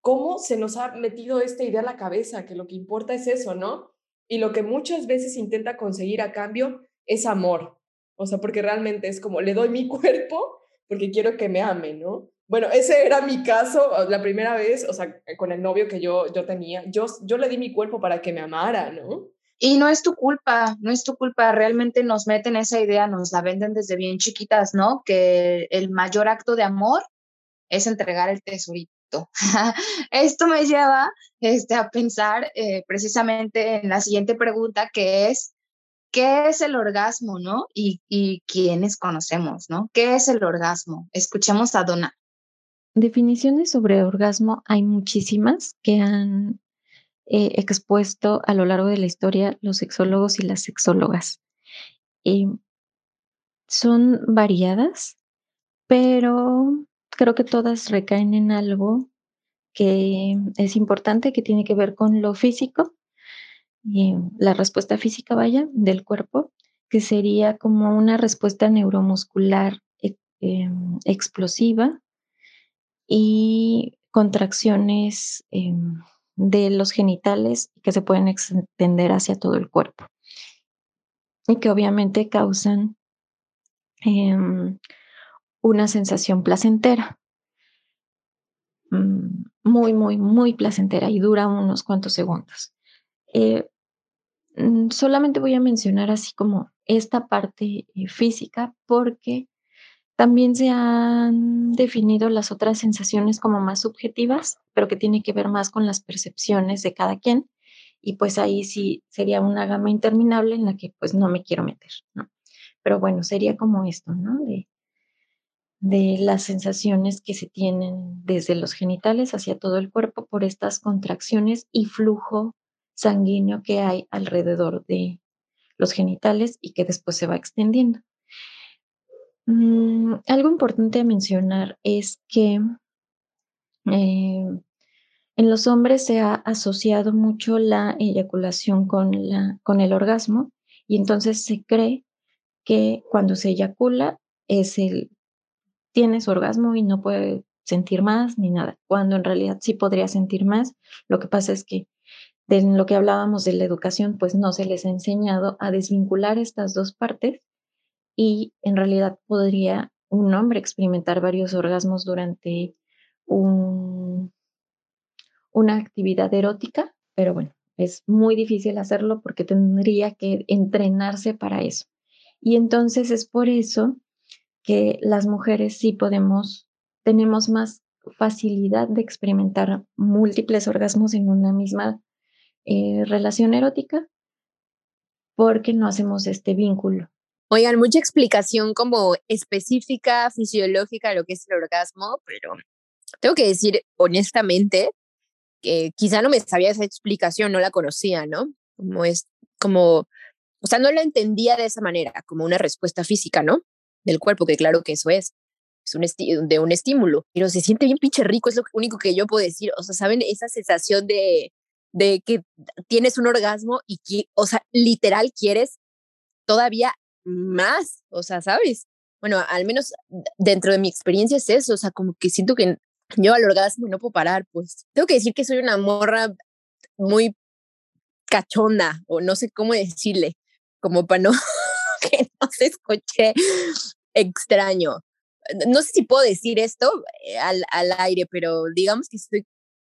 Speaker 1: ¿cómo se nos ha metido esta idea a la cabeza? Que lo que importa es eso, ¿no? Y lo que muchas veces intenta conseguir a cambio es amor. O sea, porque realmente es como, le doy mi cuerpo porque quiero que me ame, ¿no? Bueno, ese era mi caso la primera vez, o sea, con el novio que yo, yo tenía. Yo, yo le di mi cuerpo para que me amara, ¿no?
Speaker 3: Y no es tu culpa, no es tu culpa, realmente nos meten esa idea, nos la venden desde bien chiquitas, ¿no? Que el mayor acto de amor es entregar el tesorito. Esto me lleva este, a pensar eh, precisamente en la siguiente pregunta, que es, ¿qué es el orgasmo, no? Y, y quiénes conocemos, ¿no? ¿Qué es el orgasmo? Escuchemos a Donna.
Speaker 4: Definiciones sobre orgasmo hay muchísimas que han eh, expuesto a lo largo de la historia los sexólogos y las sexólogas. son variadas, pero creo que todas recaen en algo que es importante, que tiene que ver con lo físico, la respuesta física, vaya, del cuerpo, que sería como una respuesta neuromuscular eh, em, explosiva y contracciones em, de los genitales que se pueden extender hacia todo el cuerpo y que obviamente causan em, una sensación placentera, mm, muy, muy, muy placentera y dura unos cuantos segundos. Eh, mm, solamente voy a mencionar así como esta parte eh, física porque también se han definido las otras sensaciones como más subjetivas, pero que tiene que ver más con las percepciones de cada quien. Y pues ahí sí sería una gama interminable en la que pues no me quiero meter, ¿no? Pero bueno, sería como esto, ¿no? De, de las sensaciones que se tienen desde los genitales hacia todo el cuerpo por estas contracciones y flujo sanguíneo que hay alrededor de los genitales y que después se va extendiendo. Mm, algo importante a mencionar es que eh, en los hombres se ha asociado mucho la eyaculación con, la, con el orgasmo y entonces se cree que cuando se eyacula es el tienes orgasmo y no puede sentir más ni nada, cuando en realidad sí podría sentir más. Lo que pasa es que de lo que hablábamos de la educación, pues no se les ha enseñado a desvincular estas dos partes y en realidad podría un hombre experimentar varios orgasmos durante un, una actividad erótica, pero bueno, es muy difícil hacerlo porque tendría que entrenarse para eso. Y entonces es por eso que las mujeres sí podemos, tenemos más facilidad de experimentar múltiples orgasmos en una misma eh, relación erótica porque no hacemos este vínculo.
Speaker 2: Oigan, mucha explicación como específica, fisiológica de lo que es el orgasmo, pero tengo que decir honestamente que quizá no me sabía esa explicación, no la conocía, ¿no? Como es, como, o sea, no la entendía de esa manera, como una respuesta física, ¿no? Del cuerpo, que claro que eso es, es un de un estímulo, pero se siente bien pinche rico, es lo único que yo puedo decir, o sea, ¿saben? Esa sensación de, de que tienes un orgasmo y, que, o sea, literal quieres todavía más, o sea, ¿sabes? bueno, al menos dentro de mi experiencia es eso, o sea, como que siento que yo al orgasmo no puedo parar, pues. Tengo que decir que soy una morra muy cachonda, o no sé cómo decirle, como para no que no se escuche extraño. No sé si puedo decir esto eh, al, al aire, pero digamos que estoy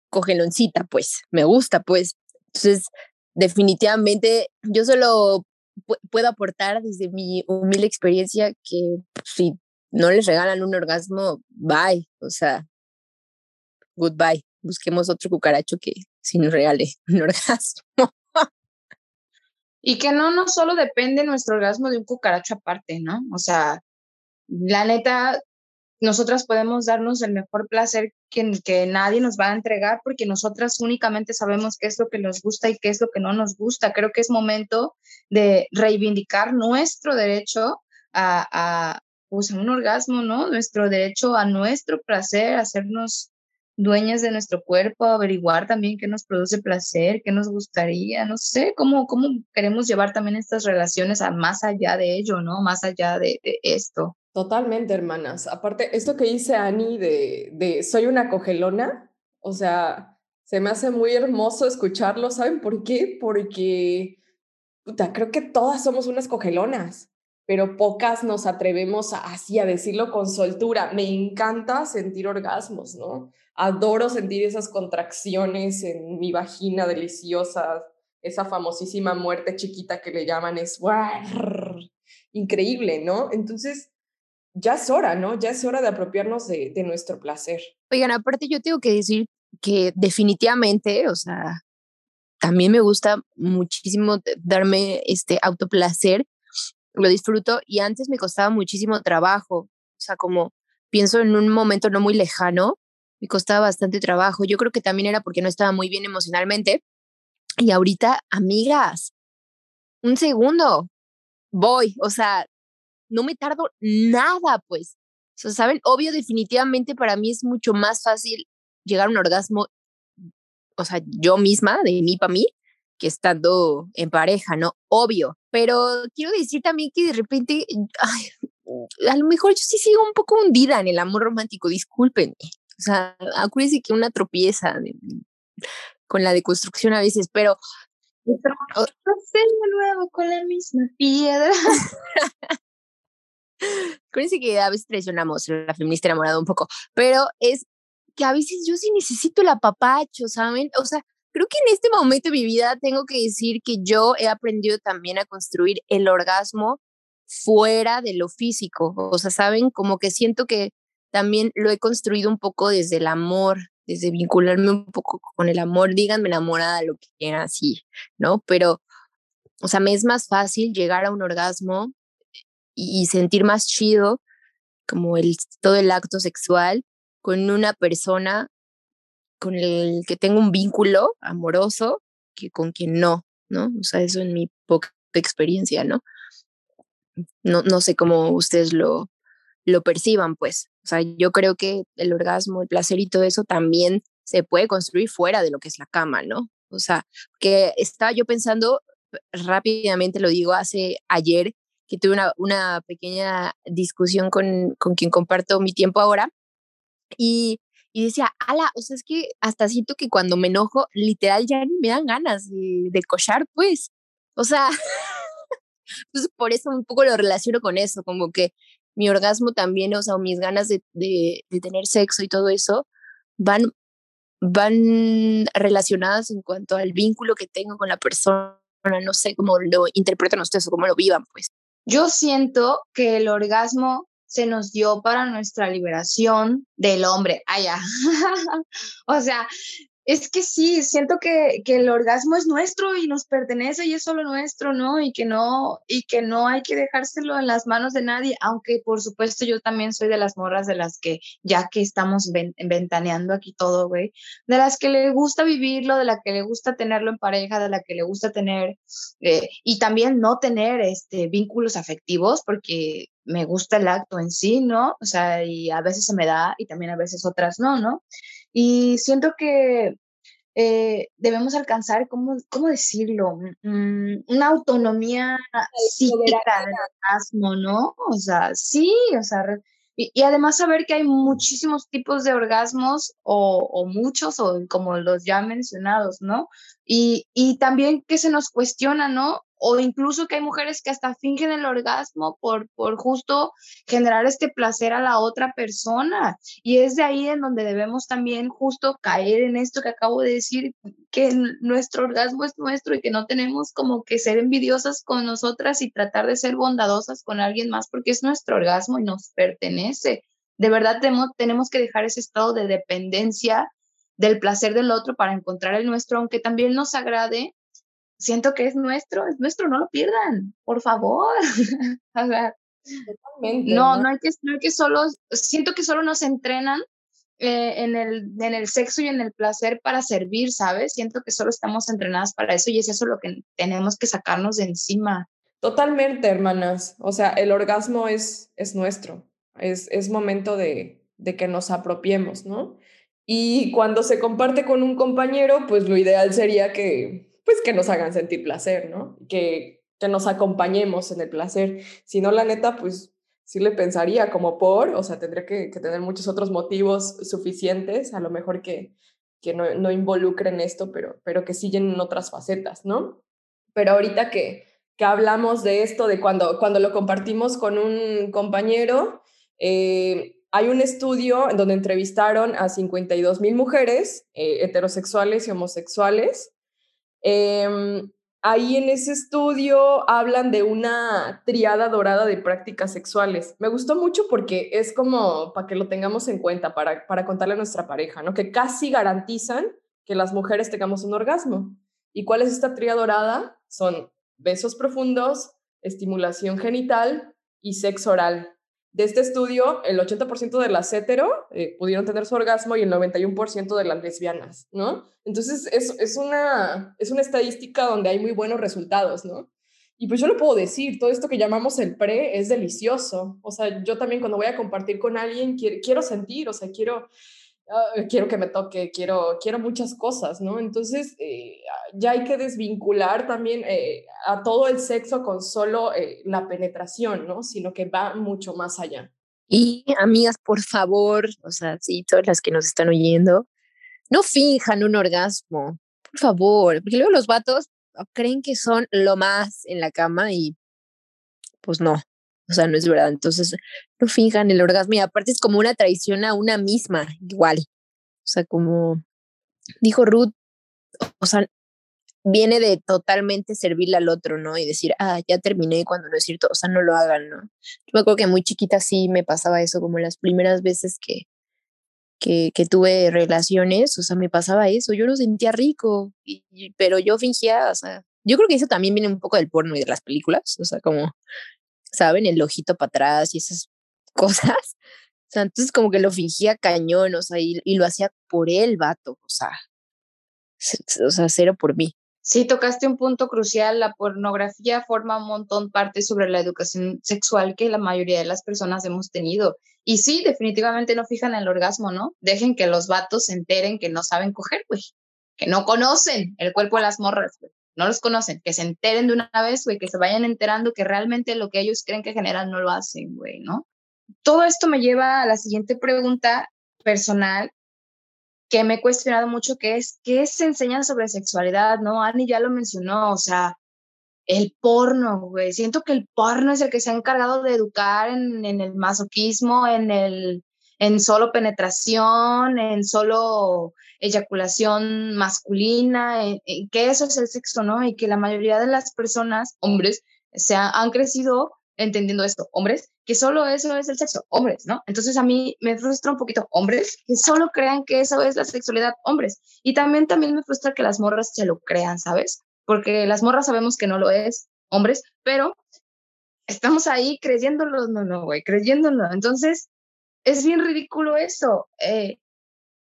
Speaker 2: cogeloncita, pues, me gusta, pues. Entonces, definitivamente, yo solo puedo aportar desde mi humilde experiencia que si no les regalan un orgasmo, bye, o sea, goodbye. Busquemos otro cucaracho que si nos regale un orgasmo.
Speaker 3: Y que no, no solo depende nuestro orgasmo de un cucaracho aparte, ¿no? O sea, la neta, nosotras podemos darnos el mejor placer que, que nadie nos va a entregar porque nosotras únicamente sabemos qué es lo que nos gusta y qué es lo que no nos gusta. Creo que es momento de reivindicar nuestro derecho a, a, pues, un orgasmo, ¿no? Nuestro derecho a nuestro placer, a hacernos dueñas de nuestro cuerpo, averiguar también qué nos produce placer, qué nos gustaría, no sé, cómo, cómo queremos llevar también estas relaciones a más allá de ello, ¿no? Más allá de esto.
Speaker 1: Totalmente, hermanas. Aparte, esto que dice Ani de, de soy una cogelona, o sea, se me hace muy hermoso escucharlo. ¿Saben por qué? Porque puta, creo que todas somos unas cogelonas, pero pocas nos atrevemos a, así a decirlo con soltura. Me encanta sentir orgasmos, ¿no? Adoro sentir esas contracciones en mi vagina deliciosas, esa famosísima muerte chiquita que le llaman es increíble, ¿no? Entonces, ya es hora, ¿no? Ya es hora de apropiarnos de, de nuestro placer.
Speaker 2: Oigan, aparte yo tengo que decir que definitivamente, o sea, también me gusta muchísimo darme este autoplacer, lo disfruto y antes me costaba muchísimo trabajo, o sea, como pienso en un momento no muy lejano, me costaba bastante trabajo. Yo creo que también era porque no estaba muy bien emocionalmente. Y ahorita, amigas, un segundo, voy, o sea, no me tardo nada, pues. O sea, ¿saben? Obvio, definitivamente para mí es mucho más fácil llegar a un orgasmo, o sea, yo misma, de mí para mí, que estando en pareja, ¿no? Obvio. Pero quiero decir también que de repente, ay, a lo mejor yo sí sigo un poco hundida en el amor romántico, discúlpenme. O sea, acuérdense que una tropieza con la deconstrucción a veces, pero...
Speaker 3: de nuevo con la misma piedra.
Speaker 2: Acuérdense que a veces traicionamos la feminista enamorada un poco, pero es que a veces yo sí necesito el apapacho, ¿saben? O sea, creo que en este momento de mi vida tengo que decir que yo he aprendido también a construir el orgasmo fuera de lo físico. O sea, ¿saben? Como que siento que también lo he construido un poco desde el amor, desde vincularme un poco con el amor. Díganme enamorada, lo que quieran, así, ¿no? Pero, o sea, me es más fácil llegar a un orgasmo y sentir más chido como el, todo el acto sexual con una persona con el que tengo un vínculo amoroso que con quien no, ¿no? O sea, eso en mi poca experiencia, ¿no? No, no sé cómo ustedes lo, lo perciban, pues. O sea, yo creo que el orgasmo, el placer y todo eso también se puede construir fuera de lo que es la cama, ¿no? O sea, que estaba yo pensando, rápidamente lo digo, hace ayer que tuve una, una pequeña discusión con, con quien comparto mi tiempo ahora y, y decía, ala, o sea, es que hasta siento que cuando me enojo, literal ya ni me dan ganas de, de cochar, pues. O sea, pues por eso un poco lo relaciono con eso, como que mi orgasmo también, o sea, mis ganas de, de, de tener sexo y todo eso, van, van relacionadas en cuanto al vínculo que tengo con la persona, no sé cómo lo interpretan ustedes o cómo lo vivan, pues.
Speaker 3: Yo siento que el orgasmo se nos dio para nuestra liberación del hombre. Allá. o sea, es que sí, siento que, que, el orgasmo es nuestro y nos pertenece y es solo nuestro, ¿no? Y que no, y que no hay que dejárselo en las manos de nadie, aunque por supuesto yo también soy de las morras de las que, ya que estamos ven, ventaneando aquí todo, güey, de las que le gusta vivirlo, de la que le gusta tenerlo en pareja, de la que le gusta tener, eh, y también no tener este, vínculos afectivos, porque me gusta el acto en sí, ¿no? O sea, y a veces se me da y también a veces otras no, ¿no? Y siento que eh, debemos alcanzar, ¿cómo, cómo decirlo? Mm, una autonomía psíquica del orgasmo, ¿no? O sea, sí, o sea, y, además saber que hay muchísimos tipos de orgasmos o, o, muchos, o como los ya mencionados, ¿no? Y, y también que se nos cuestiona, ¿no? O incluso que hay mujeres que hasta fingen el orgasmo por, por justo generar este placer a la otra persona. Y es de ahí en donde debemos también justo caer en esto que acabo de decir, que nuestro orgasmo es nuestro y que no tenemos como que ser envidiosas con nosotras y tratar de ser bondadosas con alguien más porque es nuestro orgasmo y nos pertenece. De verdad tenemos, tenemos que dejar ese estado de dependencia del placer del otro para encontrar el nuestro, aunque también nos agrade siento que es nuestro, es nuestro, no lo pierdan, por favor. Totalmente, no, no, hay que, no hay que solo, siento que solo nos entrenan eh, en, el, en el sexo y en el placer para servir, ¿sabes? Siento que solo estamos entrenadas para eso y es eso lo que tenemos que sacarnos de encima.
Speaker 1: Totalmente, hermanas. O sea, el orgasmo es, es nuestro, es, es momento de, de que nos apropiemos, ¿no? Y cuando se comparte con un compañero, pues lo ideal sería que pues que nos hagan sentir placer, ¿no? Que, que nos acompañemos en el placer. Si no, la neta, pues sí le pensaría como por, o sea, tendría que, tener muchos otros motivos suficientes, a lo mejor que, que no, no involucren esto, pero, pero que siguen en otras facetas, ¿no? Pero ahorita que, que hablamos de esto, de cuando, cuando lo compartimos con un compañero, eh, hay un estudio en donde entrevistaron a 52 mil mujeres eh, heterosexuales y homosexuales Em, ahí en ese estudio hablan de una triada dorada de prácticas sexuales. Me gustó mucho porque es como para que lo tengamos en cuenta, para, para contarle a nuestra pareja, ¿no? Que casi garantizan que las mujeres tengamos un orgasmo. ¿Y cuál es esta triada dorada? Son besos profundos, estimulación genital y sexo oral. De este estudio, el 80% de las hetero eh, pudieron tener su orgasmo y el 91% de las lesbianas, ¿no? Entonces, es, es, una, es una estadística donde hay muy buenos resultados, ¿no? Y pues yo lo puedo decir, todo esto que llamamos el pre es delicioso. O sea, yo también cuando voy a compartir con alguien quiero, quiero sentir, o sea, quiero, Ah, quiero que me toque, quiero, quiero muchas cosas, ¿no? Entonces, eh, ya hay que desvincular también eh, a todo el sexo con solo eh, la penetración, ¿no? Sino que va mucho más allá.
Speaker 2: Y amigas, por favor, o sea, sí, todas las que nos están oyendo, no finjan un orgasmo, por favor, porque luego los vatos creen que son lo más en la cama y pues no, o sea, no es verdad. Entonces, no finjan el orgasmo y aparte es como una traición a una misma, igual. O sea, como dijo Ruth, o sea, viene de totalmente servirle al otro, ¿no? Y decir, ah, ya terminé cuando no es cierto, o sea, no lo hagan, ¿no? Yo me acuerdo que muy chiquita sí me pasaba eso, como las primeras veces que, que, que tuve relaciones, o sea, me pasaba eso, yo lo sentía rico, y, pero yo fingía, o sea, yo creo que eso también viene un poco del porno y de las películas, o sea, como ¿saben? El ojito para atrás y esas cosas. O sea, entonces como que lo fingía cañón, o sea, y, lo hacía por él, vato, o sea, o sea, cero por mí.
Speaker 3: Sí, tocaste un punto crucial. La pornografía forma un montón parte sobre la educación sexual que la mayoría de las personas hemos tenido. Y sí, definitivamente no fijan el orgasmo, ¿no? Dejen que los vatos se enteren que no saben coger, güey. Que no conocen el cuerpo de las morras, güey no los conocen, que se enteren de una vez, güey, que se vayan enterando que realmente lo que ellos creen que generan no lo hacen, güey, ¿no? Todo esto me lleva a la siguiente pregunta personal que me he cuestionado mucho, que es, ¿qué se enseñan sobre sexualidad, no? Ani ya lo mencionó, o sea, el porno, güey. Siento que el porno es el que se ha encargado de educar en, en el masoquismo, en el en solo penetración, en solo eyaculación masculina, que eso es el sexo, ¿no? Y que la mayoría de las personas, hombres, se han crecido entendiendo esto, hombres, que solo eso es el sexo, hombres, ¿no? Entonces a mí me frustra un poquito, hombres, que solo crean que eso es la sexualidad, hombres. Y también, también me frustra que las morras se lo crean, ¿sabes? Porque las morras sabemos que no lo es, hombres, pero estamos ahí creyéndolo, no, no, güey, creyéndolo. Entonces, es bien ridículo eso. Eh,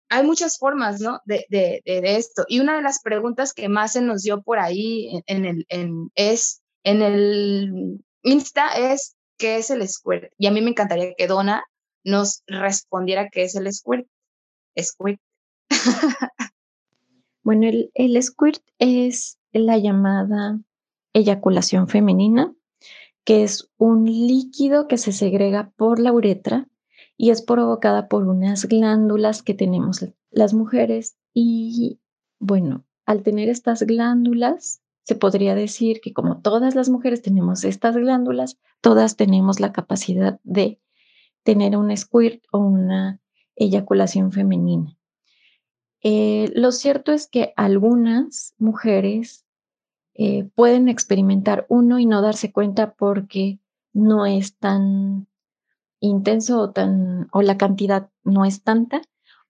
Speaker 3: hay muchas formas, ¿no? De, de, de, esto. Y una de las preguntas que más se nos dio por ahí en, el, en, es, en el Insta es, ¿qué es el squirt? Y a mí me encantaría que Donna nos respondiera qué es el squirt. Squirt.
Speaker 4: Bueno, el, el squirt es la llamada eyaculación femenina, que es un líquido que se segrega por la uretra y es provocada por unas glándulas que tenemos las mujeres. Y bueno, al tener estas glándulas, se podría decir que como todas las mujeres tenemos estas glándulas, todas tenemos la capacidad de tener un squirt o una eyaculación femenina. Eh, lo cierto es que algunas mujeres eh, pueden experimentar uno y no darse cuenta porque no es tan intenso o, tan, o la cantidad no es tanta.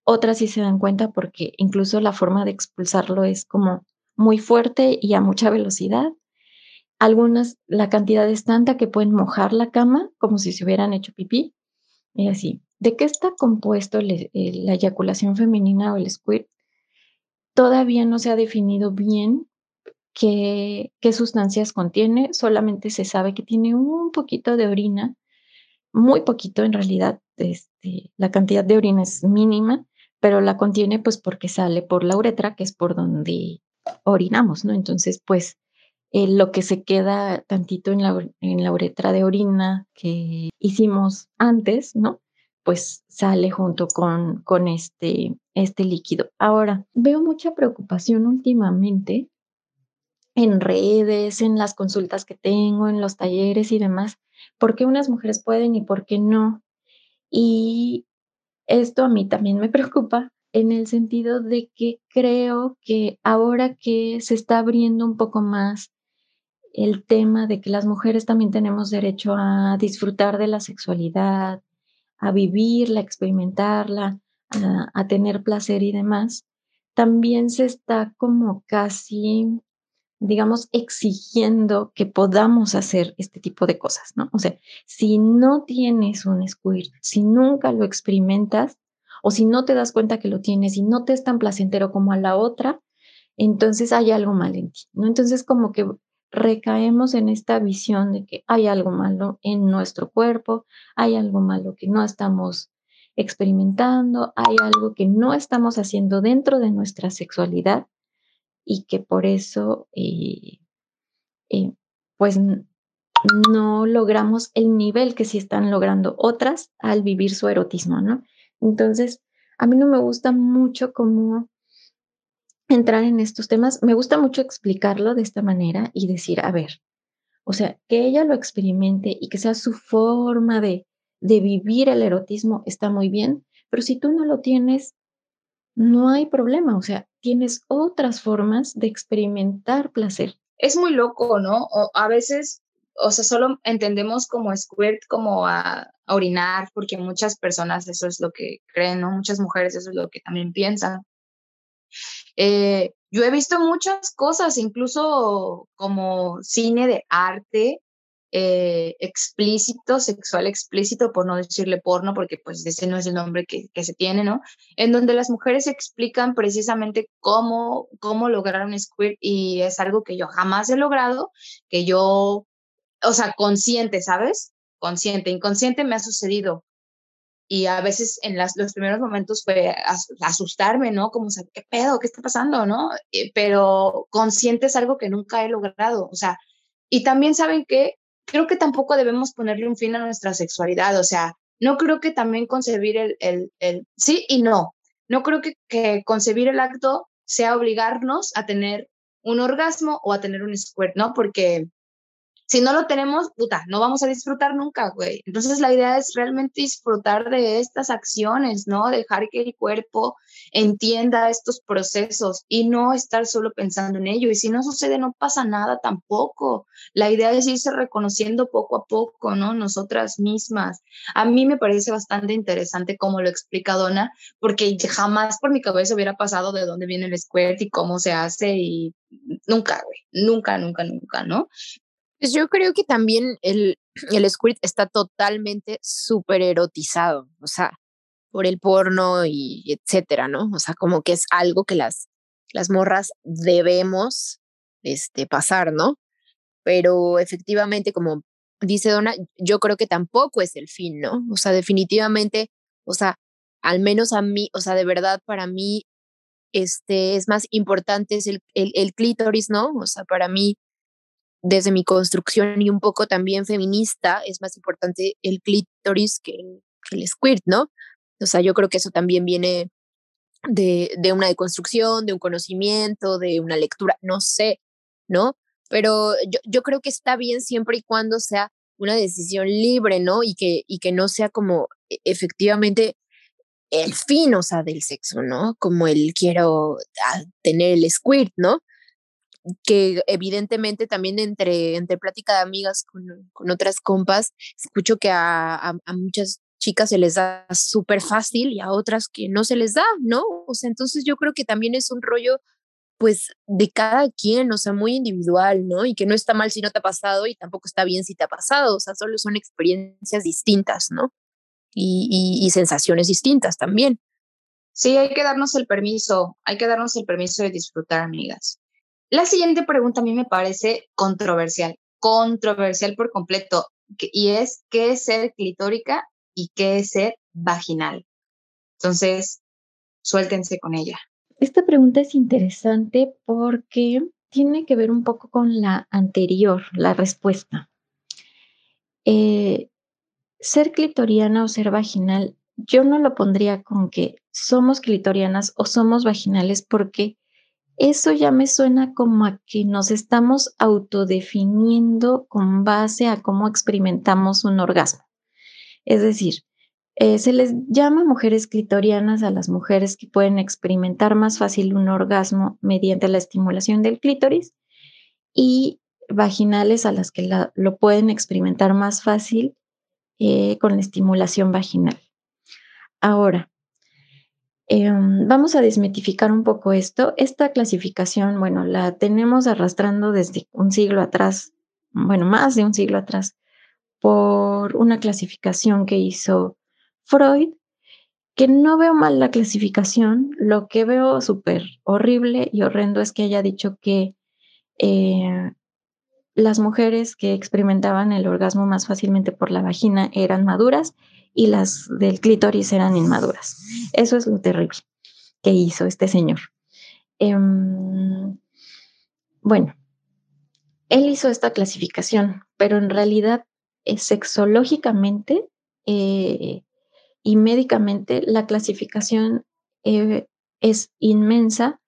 Speaker 4: Otras sí se dan cuenta porque incluso la forma de expulsarlo es como muy fuerte y a mucha velocidad. Algunas, la cantidad es tanta que pueden mojar la cama como si se hubieran hecho pipí. Y así. ¿De qué está compuesto la eyaculación femenina o el squirt? Todavía no se ha definido bien qué, qué sustancias contiene, solamente se sabe que tiene un poquito de orina muy poquito en realidad, este, la cantidad de orina es mínima, pero la contiene pues porque sale por la uretra, que es por donde orinamos, ¿no? Entonces, pues eh, lo que se queda tantito en la, en la uretra de orina que hicimos antes, ¿no? Pues sale junto con, con este, este líquido. Ahora, veo mucha preocupación últimamente en redes, en las consultas que tengo, en los talleres y demás, por qué unas mujeres pueden y por qué no. Y esto a mí también me preocupa en el sentido de que creo que ahora que se está abriendo un poco más el tema de que las mujeres también tenemos derecho a disfrutar de la sexualidad, a vivirla, a experimentarla, a, a tener placer y demás, también se está como casi digamos, exigiendo que podamos hacer este tipo de cosas, ¿no? O sea, si no tienes un squirt, si nunca lo experimentas, o si no te das cuenta que lo tienes y no te es tan placentero como a la otra, entonces hay algo mal en ti, ¿no? Entonces como que recaemos en esta visión de que hay algo malo en nuestro cuerpo, hay algo malo que no estamos experimentando, hay algo que no estamos haciendo dentro de nuestra sexualidad y que por eso, eh, eh, pues no logramos el nivel que sí están logrando otras al vivir su erotismo, ¿no? Entonces, a mí no me gusta mucho cómo entrar en estos temas, me gusta mucho explicarlo de esta manera y decir, a ver, o sea, que ella lo experimente y que sea su forma de, de vivir el erotismo está muy bien, pero si tú no lo tienes, no hay problema, o sea, tienes otras formas de experimentar placer.
Speaker 3: Es muy loco, ¿no? O a veces, o sea, solo entendemos como squirt como a, orinar, porque muchas personas eso es lo que creen, ¿no? Muchas mujeres eso es lo que también piensan. Eh, yo he visto muchas cosas, incluso como cine de arte, eh, explícito, sexual explícito, por no decirle porno, porque pues ese no es el nombre que, que, se tiene, ¿no? En donde las mujeres explican precisamente cómo, cómo lograr un squirt y es algo que yo jamás he logrado, que yo, o sea, consciente, ¿sabes? Consciente, inconsciente me ha sucedido. Y a veces en las, los primeros momentos fue asustarme, ¿no? Como, ¿qué pedo? ¿Qué está pasando? ¿No? Eh, pero consciente es algo que nunca he logrado. O sea, y también saben que creo que tampoco debemos ponerle un fin a nuestra sexualidad, o sea, no creo que también concebir el, el, el sí y no, no creo que, que concebir el acto sea obligarnos a tener un orgasmo o a tener un squirt, ¿no? Porque si no lo tenemos, puta, no vamos a disfrutar nunca, güey. Entonces la idea es realmente disfrutar de estas acciones, ¿no? Dejar que el cuerpo entienda estos procesos y no estar solo pensando en ello. Y si no sucede, no pasa nada tampoco. La idea es irse reconociendo poco a poco, ¿no? Nosotras mismas. A mí me parece bastante interesante cómo lo explica Donna, porque jamás por mi cabeza hubiera pasado de dónde viene el squirt y cómo se hace y nunca, güey, nunca, nunca, nunca, ¿no?
Speaker 2: Pues yo creo que también el, el está totalmente súper erotizado, o sea, por el porno y etcétera, ¿no? O sea, como que es algo que las, las morras debemos este, pasar, ¿no? Pero efectivamente, como dice Donna, yo creo que tampoco es el fin, ¿no? O sea, definitivamente, o sea, al menos a mí, o sea, de verdad para mí, este, es más importante es el, el, clítoris, ¿no? O sea, para mí, desde mi construcción y un poco también feminista, es más importante el clítoris que el, que squirt, ¿no? O sea, yo creo que eso también viene de, de una deconstrucción, de un conocimiento, de una lectura, no sé, ¿no? Pero yo, yo creo que está bien siempre y cuando sea una decisión libre, ¿no? Y que, y que no sea como e, efectivamente el fin, o sea, del sexo, ¿no? Como el quiero ah, tener el squirt, ¿no? Que evidentemente también entre, entre plática de amigas con, con otras compas, escucho que a, a, muchas chicas se les da súper fácil y a otras que no se les da, ¿no? O sea, entonces yo creo que también es un rollo pues de cada quien, o sea, muy individual, ¿no? Y que no está mal si no te ha pasado y tampoco está bien si te ha pasado, o sea, solo son experiencias distintas, ¿no? Y, y, sensaciones distintas también.
Speaker 3: Sí, hay que darnos el permiso, hay que darnos el permiso de disfrutar, amigas. La siguiente pregunta a mí me parece controversial, controversial por completo, y es, ¿qué es ser clitórica y qué es ser vaginal? Entonces, suéltense con ella.
Speaker 4: Esta pregunta es interesante porque tiene que ver un poco con la anterior, la respuesta. Eh, ser clitoriana o ser vaginal, yo no lo pondría con que somos clitorianas o somos vaginales porque eso ya me suena como a que nos estamos autodefiniendo con base a cómo experimentamos un orgasmo. Es decir, eh, se les llama mujeres clitorianas a las mujeres que pueden experimentar más fácil un orgasmo mediante la estimulación del clítoris y vaginales a las que lo pueden experimentar más fácil eh, con la estimulación vaginal. Ahora, em, vamos a desmitificar un poco esto. Esta clasificación, bueno, la tenemos arrastrando desde un siglo atrás, bueno, más de un siglo atrás, por una clasificación que hizo Freud, que no veo mal la clasificación, lo que veo súper horrible y horrendo es que haya dicho que eh, las mujeres que experimentaban el orgasmo más fácilmente por la vagina eran maduras y las del clítoris eran inmaduras. Eso es lo terrible que hizo este señor. Em, bueno, él hizo esta clasificación, pero en realidad eh, sexológicamente eh, y médicamente la clasificación eh, es inmensa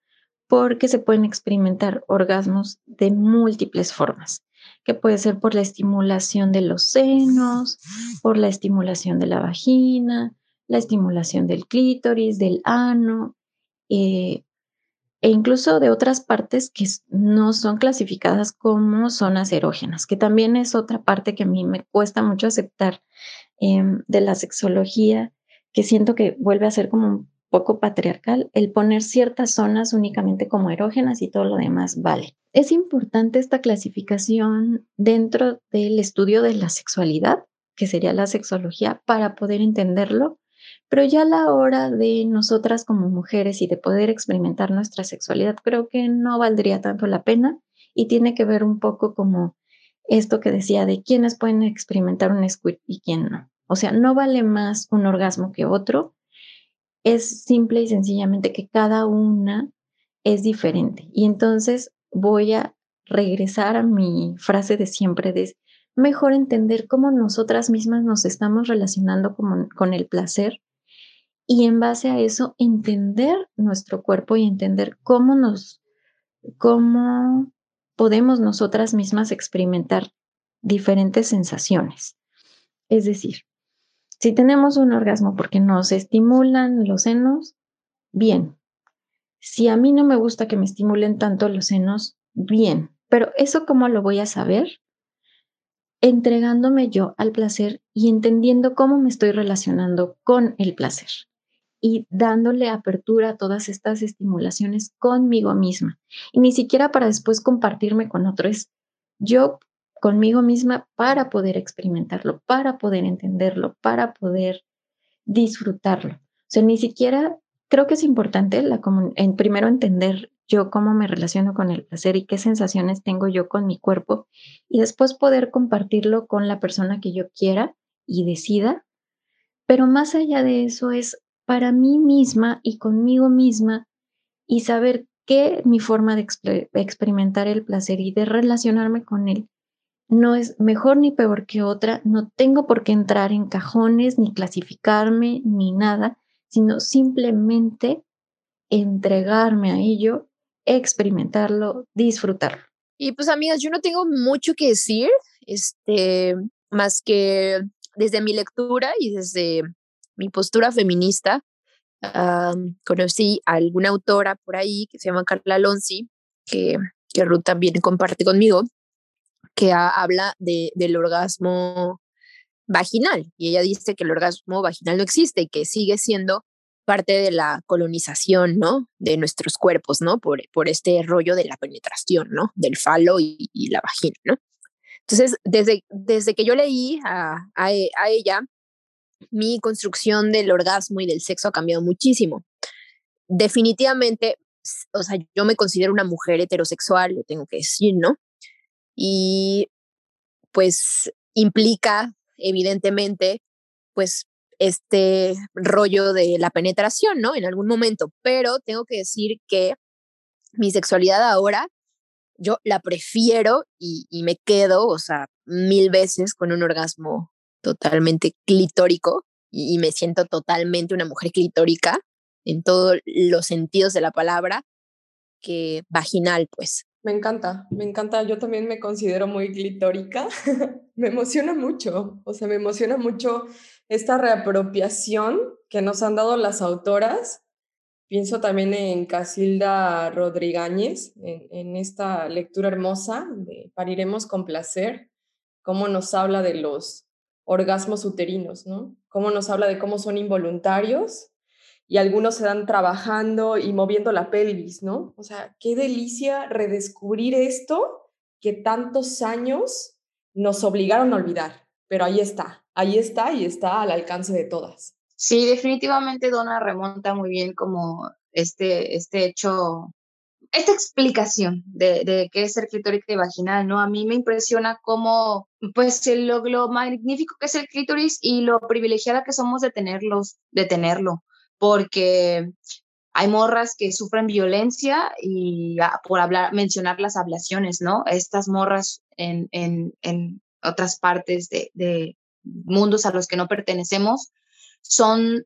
Speaker 4: porque se pueden experimentar orgasmos de múltiples formas, que puede ser por la estimulación de los senos, por la estimulación de la vagina, la estimulación del clítoris, del ano, eh, e incluso de otras partes que no son clasificadas como zonas erógenas, que también es otra parte que a mí me cuesta mucho aceptar Em, de la sexología, que siento que vuelve a ser como un poco patriarcal, el poner ciertas zonas únicamente como erógenas y todo lo demás vale. Es importante esta clasificación dentro del estudio de la sexualidad, que sería la sexología, para poder entenderlo, pero ya a la hora de nosotras como mujeres y de poder experimentar nuestra sexualidad, creo que no valdría tanto la pena y tiene que ver un poco como esto que decía de quiénes pueden experimentar un squid y quién no. O sea, no vale más un orgasmo que otro. Es simple y sencillamente que cada una es diferente. Y entonces voy a regresar a mi frase de siempre de mejor entender cómo nosotras mismas nos estamos relacionando con, el placer y en base a eso entender nuestro cuerpo y entender cómo nos, cómo podemos nosotras mismas experimentar diferentes sensaciones. Es decir, si tenemos un orgasmo porque nos estimulan los senos, bien. Si a mí no me gusta que me estimulen tanto los senos, bien. Pero eso cómo lo voy a saber? Entregándome yo al placer y entendiendo cómo me estoy relacionando con el placer y dándole apertura a todas estas estimulaciones conmigo misma. Y ni siquiera para después compartirme con otros. yo conmigo misma para poder experimentarlo, para poder entenderlo, para poder disfrutarlo. O sea, ni siquiera creo que es importante la en primero entender yo cómo me relaciono con el placer y qué sensaciones tengo yo con mi cuerpo y después poder compartirlo con la persona que yo quiera y decida. Pero más allá de eso es para mí misma y conmigo misma y saber que mi forma de experimentar el placer y de relacionarme con él no es mejor ni peor que otra, no tengo por qué entrar en cajones, ni clasificarme, ni nada, sino simplemente entregarme a ello, experimentarlo, disfrutarlo.
Speaker 2: Y pues amigas, yo no tengo mucho que decir, este, más que desde mi lectura y desde mi postura feminista, conocí a alguna autora por ahí que se llama Carla Alonsi, que, que Ruth también comparte conmigo, que habla de, del orgasmo vaginal y ella dice que el orgasmo vaginal no existe y que sigue siendo parte de la colonización, ¿no? De nuestros cuerpos, ¿no? Por, por este rollo de la penetración, ¿no? Del falo y, la vagina, ¿no? Entonces, desde, desde que yo leí a, a, a ella, mi construcción del orgasmo y del sexo ha cambiado muchísimo. Definitivamente, o sea, yo me considero una mujer heterosexual, lo tengo que decir, ¿no? Y pues implica evidentemente pues este rollo de la penetración, ¿no? En algún momento, pero tengo que decir que mi sexualidad ahora, yo la prefiero y, me quedo, o sea, mil veces con un orgasmo totalmente clitórico y, y me siento totalmente una mujer clitórica en todos los sentidos de la palabra que vaginal, pues.
Speaker 1: Me encanta, me encanta. Yo también me considero muy clitórica. me emociona mucho, o sea, me emociona mucho esta reapropiación que nos han dado las autoras. Pienso también en Casilda Rodríguez, en, en esta lectura hermosa de Pariremos con placer, cómo nos habla de los orgasmos uterinos, ¿no? Cómo nos habla de cómo son involuntarios y algunos se dan trabajando y moviendo la pelvis, ¿no? O sea, qué delicia redescubrir esto que tantos años nos obligaron a olvidar, pero ahí está, ahí está y está al alcance de todas.
Speaker 3: Sí, definitivamente Donna remonta muy bien como este, este hecho, esta explicación de, de qué es ser clitórica y vaginal, ¿no? A mí me impresiona cómo, pues, lo, lo magnífico que es el clítoris y lo privilegiada que somos de tenerlos, de tenerlo porque hay morras que sufren violencia y ah, por hablar, mencionar las ablaciones, ¿no? Estas morras en, en, en otras partes de, mundos a los que no pertenecemos son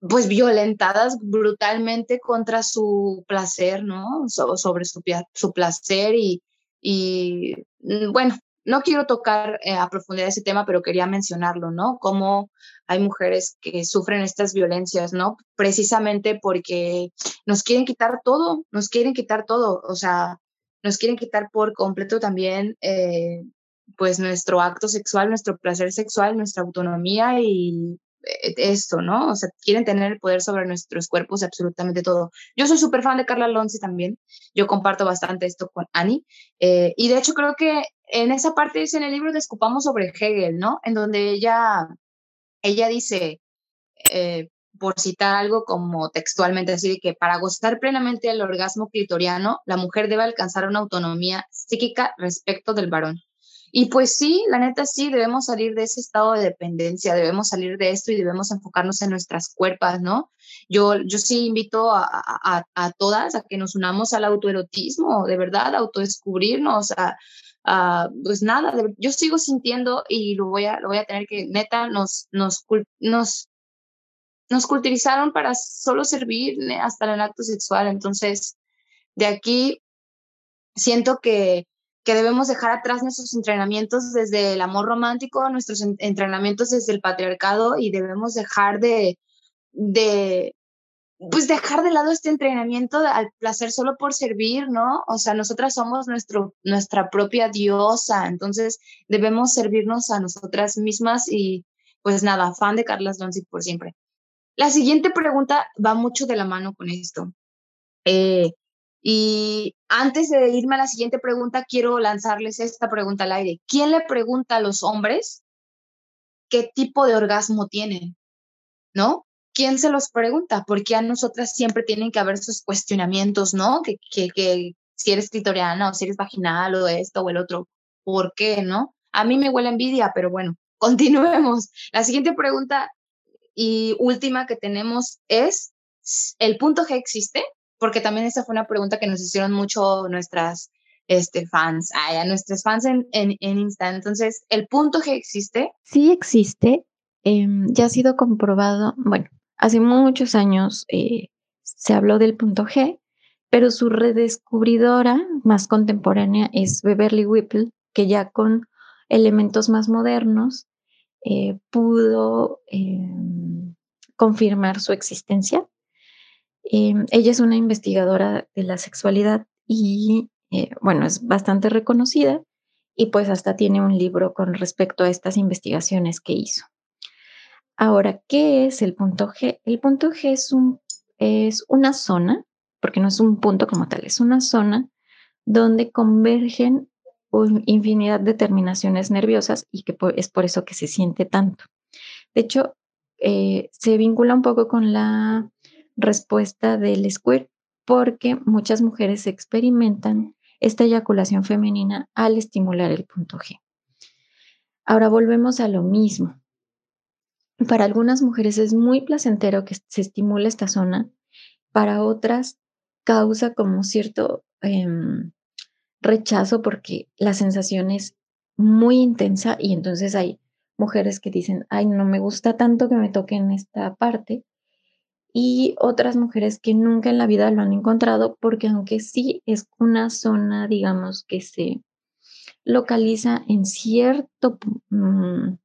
Speaker 3: pues violentadas brutalmente contra su placer, ¿no? sobre su, su placer y, y, mm, bueno, no quiero tocar eh, a profundidad ese tema, pero quería mencionarlo, ¿no? Cómo hay mujeres que sufren estas violencias, ¿no? Precisamente porque nos quieren quitar todo, nos quieren quitar todo, o sea, nos quieren quitar por completo también, eh, pues, nuestro acto sexual, nuestro placer sexual, nuestra autonomía y eh, esto, ¿no? O sea, quieren tener el poder sobre nuestros cuerpos, absolutamente todo. Yo soy súper fan de Carla Alonso también, yo comparto bastante esto con Annie, y de hecho creo que en esa parte dice en el libro Descupamos sobre Hegel, ¿no? En donde ella, ella dice, eh, por citar algo como textualmente, así que para gozar plenamente del orgasmo clitoriano, la mujer debe alcanzar una autonomía psíquica respecto del varón. Y pues sí, la neta sí, debemos salir de ese estado de dependencia, debemos salir de esto y debemos enfocarnos en nuestras cuerpos, ¿no? Yo, yo sí invito a, a, a todas a que nos unamos al autoerotismo, de verdad, a autodescubrirnos, a, Ah, pues nada, yo sigo sintiendo y lo voy a, lo voy a tener que, neta, nos, nos, nos, nos culturizaron para solo servir hasta el acto sexual. Entonces, de aquí siento que, que debemos dejar atrás nuestros entrenamientos desde el amor romántico, nuestros entrenamientos desde el patriarcado y debemos dejar de, de, pues dejar de lado este entrenamiento al placer solo por servir, ¿no? O sea, nosotras somos nuestro, nuestra propia diosa, entonces debemos servirnos a nosotras mismas y pues nada, fan de Carlas Donzi por siempre. La siguiente pregunta va mucho de la mano con esto. Eh, y antes de irme a la siguiente pregunta, quiero lanzarles esta pregunta al aire. ¿Quién le pregunta a los hombres qué tipo de orgasmo tienen? ¿No? ¿Quién se los pregunta? Porque a nosotras siempre tienen que haber esos cuestionamientos, ¿no? Que, que, que si eres clitoriana o si eres vaginal o esto o el otro, ¿por qué, no? A mí me huele envidia, pero bueno, continuemos. La siguiente pregunta y última que tenemos es, ¿el punto G existe? porque también esta fue una pregunta que nos hicieron mucho nuestras este, fans, ay, a nuestros fans en, en, en Insta. Entonces, ¿el punto G existe?
Speaker 4: Sí existe, em, ya ha sido comprobado, bueno, hace muchos años eh, se habló del punto G, pero su redescubridora más contemporánea es Beverly Whipple, que ya con elementos más modernos eh, pudo em, confirmar su existencia. Em, ella es una investigadora de la sexualidad y, eh, bueno, es bastante reconocida y pues hasta tiene un libro con respecto a estas investigaciones que hizo. Ahora, ¿qué es el punto G? El punto G es, un, es una zona, porque no es un punto como tal, es una zona donde convergen infinidad de terminaciones nerviosas y que es por eso que se siente tanto. De hecho, eh, se vincula un poco con la respuesta del squirt porque muchas mujeres experimentan esta eyaculación femenina al estimular el punto G. Ahora volvemos a lo mismo. Para algunas mujeres es muy placentero que se estimule esta zona, para otras causa como cierto em, rechazo porque la sensación es muy intensa y entonces hay mujeres que dicen, ay, no me gusta tanto que me toquen esta parte. Y otras mujeres que nunca en la vida lo han encontrado porque aunque sí es una zona, digamos, que se localiza en cierto, mm,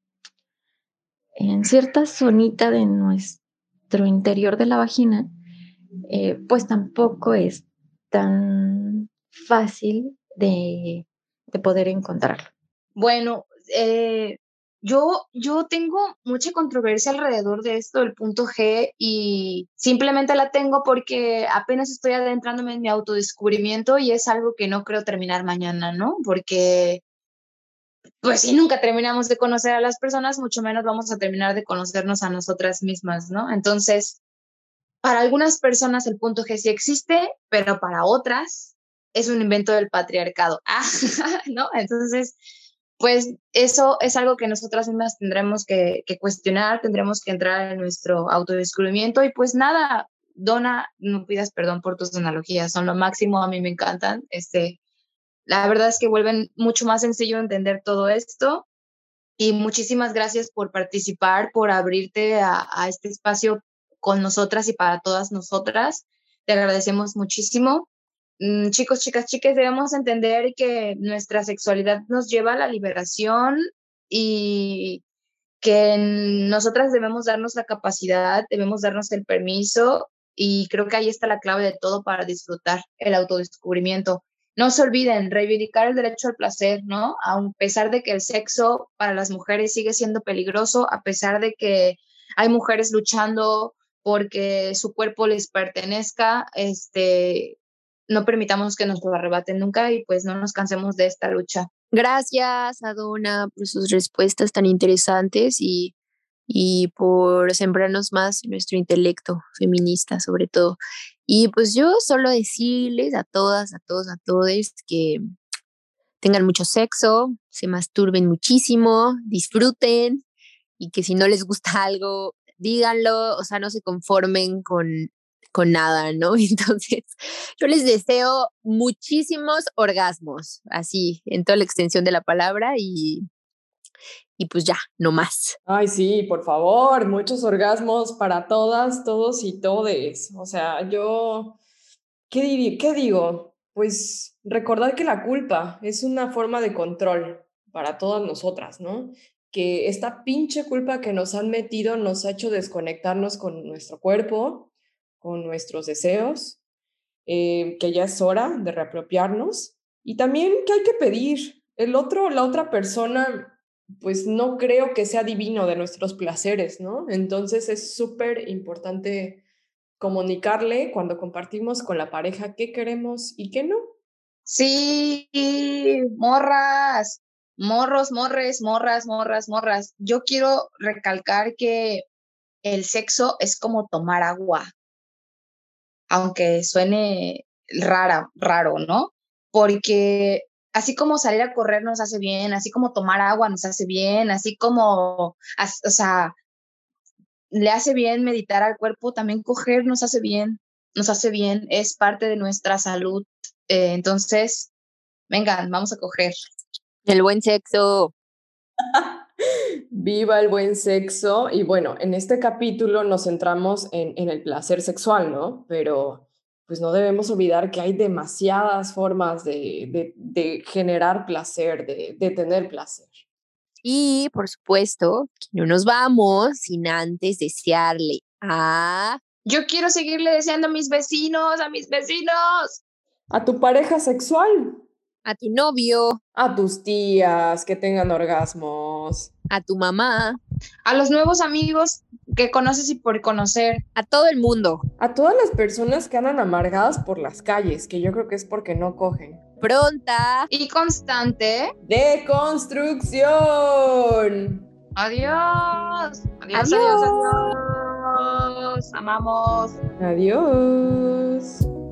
Speaker 4: en cierta zonita de nuestro interior de la vagina, eh, pues tampoco es tan fácil de, poder encontrarlo.
Speaker 3: Bueno, eh, yo, yo tengo mucha controversia alrededor de esto del punto G y simplemente la tengo porque apenas estoy adentrándome en mi autodescubrimiento y es algo que no creo terminar mañana, ¿no? Porque, pues si nunca terminamos de conocer a las personas, mucho menos vamos a terminar de conocernos a nosotras mismas, ¿no? Entonces, para algunas personas el punto G sí existe, pero para otras es un invento del patriarcado. ¿no? Entonces, pues eso es algo que nosotras mismas tendremos que, cuestionar, tendremos que entrar en nuestro autodescubrimiento y pues nada, Dona, no pidas perdón por tus analogías, son lo máximo, a mí me encantan. Este, la verdad es que vuelven mucho más sencillo entender todo esto y muchísimas gracias por participar, por abrirte a, a este espacio con nosotras y para todas nosotras. Te agradecemos muchísimo. Mm, chicos, chicas, chicas, debemos entender que nuestra sexualidad nos lleva a la liberación y que nosotras debemos darnos la capacidad, debemos darnos el permiso y creo que ahí está la clave de todo para disfrutar el autodescubrimiento. No se olviden, reivindicar el derecho al placer, ¿no? A pesar de que el sexo para las mujeres sigue siendo peligroso, a pesar de que hay mujeres luchando porque su cuerpo les pertenezca, este, no permitamos que nos lo arrebaten nunca y pues no nos cansemos de esta lucha.
Speaker 2: Gracias, Adona, por sus respuestas tan interesantes y, y por sembrarnos más nuestro intelecto feminista, sobre todo. Y pues yo solo decirles a todas, a todos, a todos que tengan mucho sexo, se masturben muchísimo, disfruten y que si no les gusta algo, díganlo, o sea, no se conformen con con nada, ¿no? Entonces, yo les deseo muchísimos orgasmos, así, en toda la extensión de la palabra y, y pues ya, no más.
Speaker 1: Ay, sí, por favor, muchos orgasmos para todas, todos y todes. O sea, yo, ¿qué, ¿qué digo? Pues recordar que la culpa es una forma de control para todas nosotras, ¿no? Que esta pinche culpa que nos han metido nos ha hecho desconectarnos con nuestro cuerpo, con nuestros deseos, eh, que ya es hora de reapropiarnos y también que hay que pedir. El otro, la otra persona, pues no creo que sea divino de nuestros placeres, ¿no? Entonces es súper importante comunicarle cuando compartimos con la pareja qué queremos y qué no.
Speaker 3: Sí, morras, morros, morres, morras, morras, morras. Yo quiero recalcar que el sexo es como tomar agua aunque suene rara, raro, ¿no? Porque así como salir a correr nos hace bien, así como tomar agua nos hace bien, así como, o sea, le hace bien meditar al cuerpo, también coger nos hace bien. nos hace bien, es parte de nuestra salud. Eh, entonces, vengan, vamos a coger.
Speaker 2: El buen sexo.
Speaker 1: Viva el buen sexo. Y bueno, en este capítulo nos centramos en, en, el placer sexual, ¿no? Pero pues no debemos olvidar que hay demasiadas formas de, de, de generar placer, de, de, tener placer.
Speaker 2: Y por supuesto, no nos vamos sin antes desearle a...
Speaker 3: Yo quiero seguirle deseando a mis vecinos, a mis vecinos.
Speaker 1: A tu pareja sexual
Speaker 2: a tu novio,
Speaker 1: a tus tías que tengan orgasmos,
Speaker 2: a tu mamá,
Speaker 3: a los nuevos amigos que conoces y por conocer,
Speaker 2: a todo el mundo,
Speaker 1: a todas las personas que andan amargadas por las calles, que yo creo que es porque no cogen.
Speaker 2: Pronta
Speaker 3: y constante
Speaker 1: de construcción.
Speaker 3: Adiós. Adiós, adiós, adiós. adiós. Amamos.
Speaker 1: Adiós.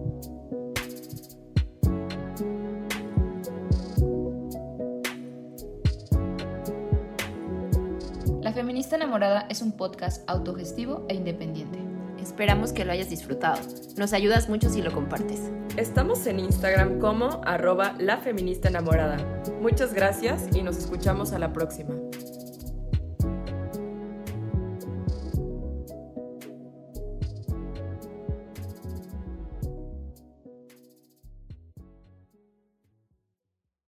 Speaker 5: La Feminista Enamorada es un podcast autogestivo e independiente.
Speaker 2: Esperamos que lo hayas disfrutado. Nos ayudas mucho si lo compartes.
Speaker 1: Estamos en Instagram como arroba la feminista enamorada. Muchas gracias y nos escuchamos a la próxima.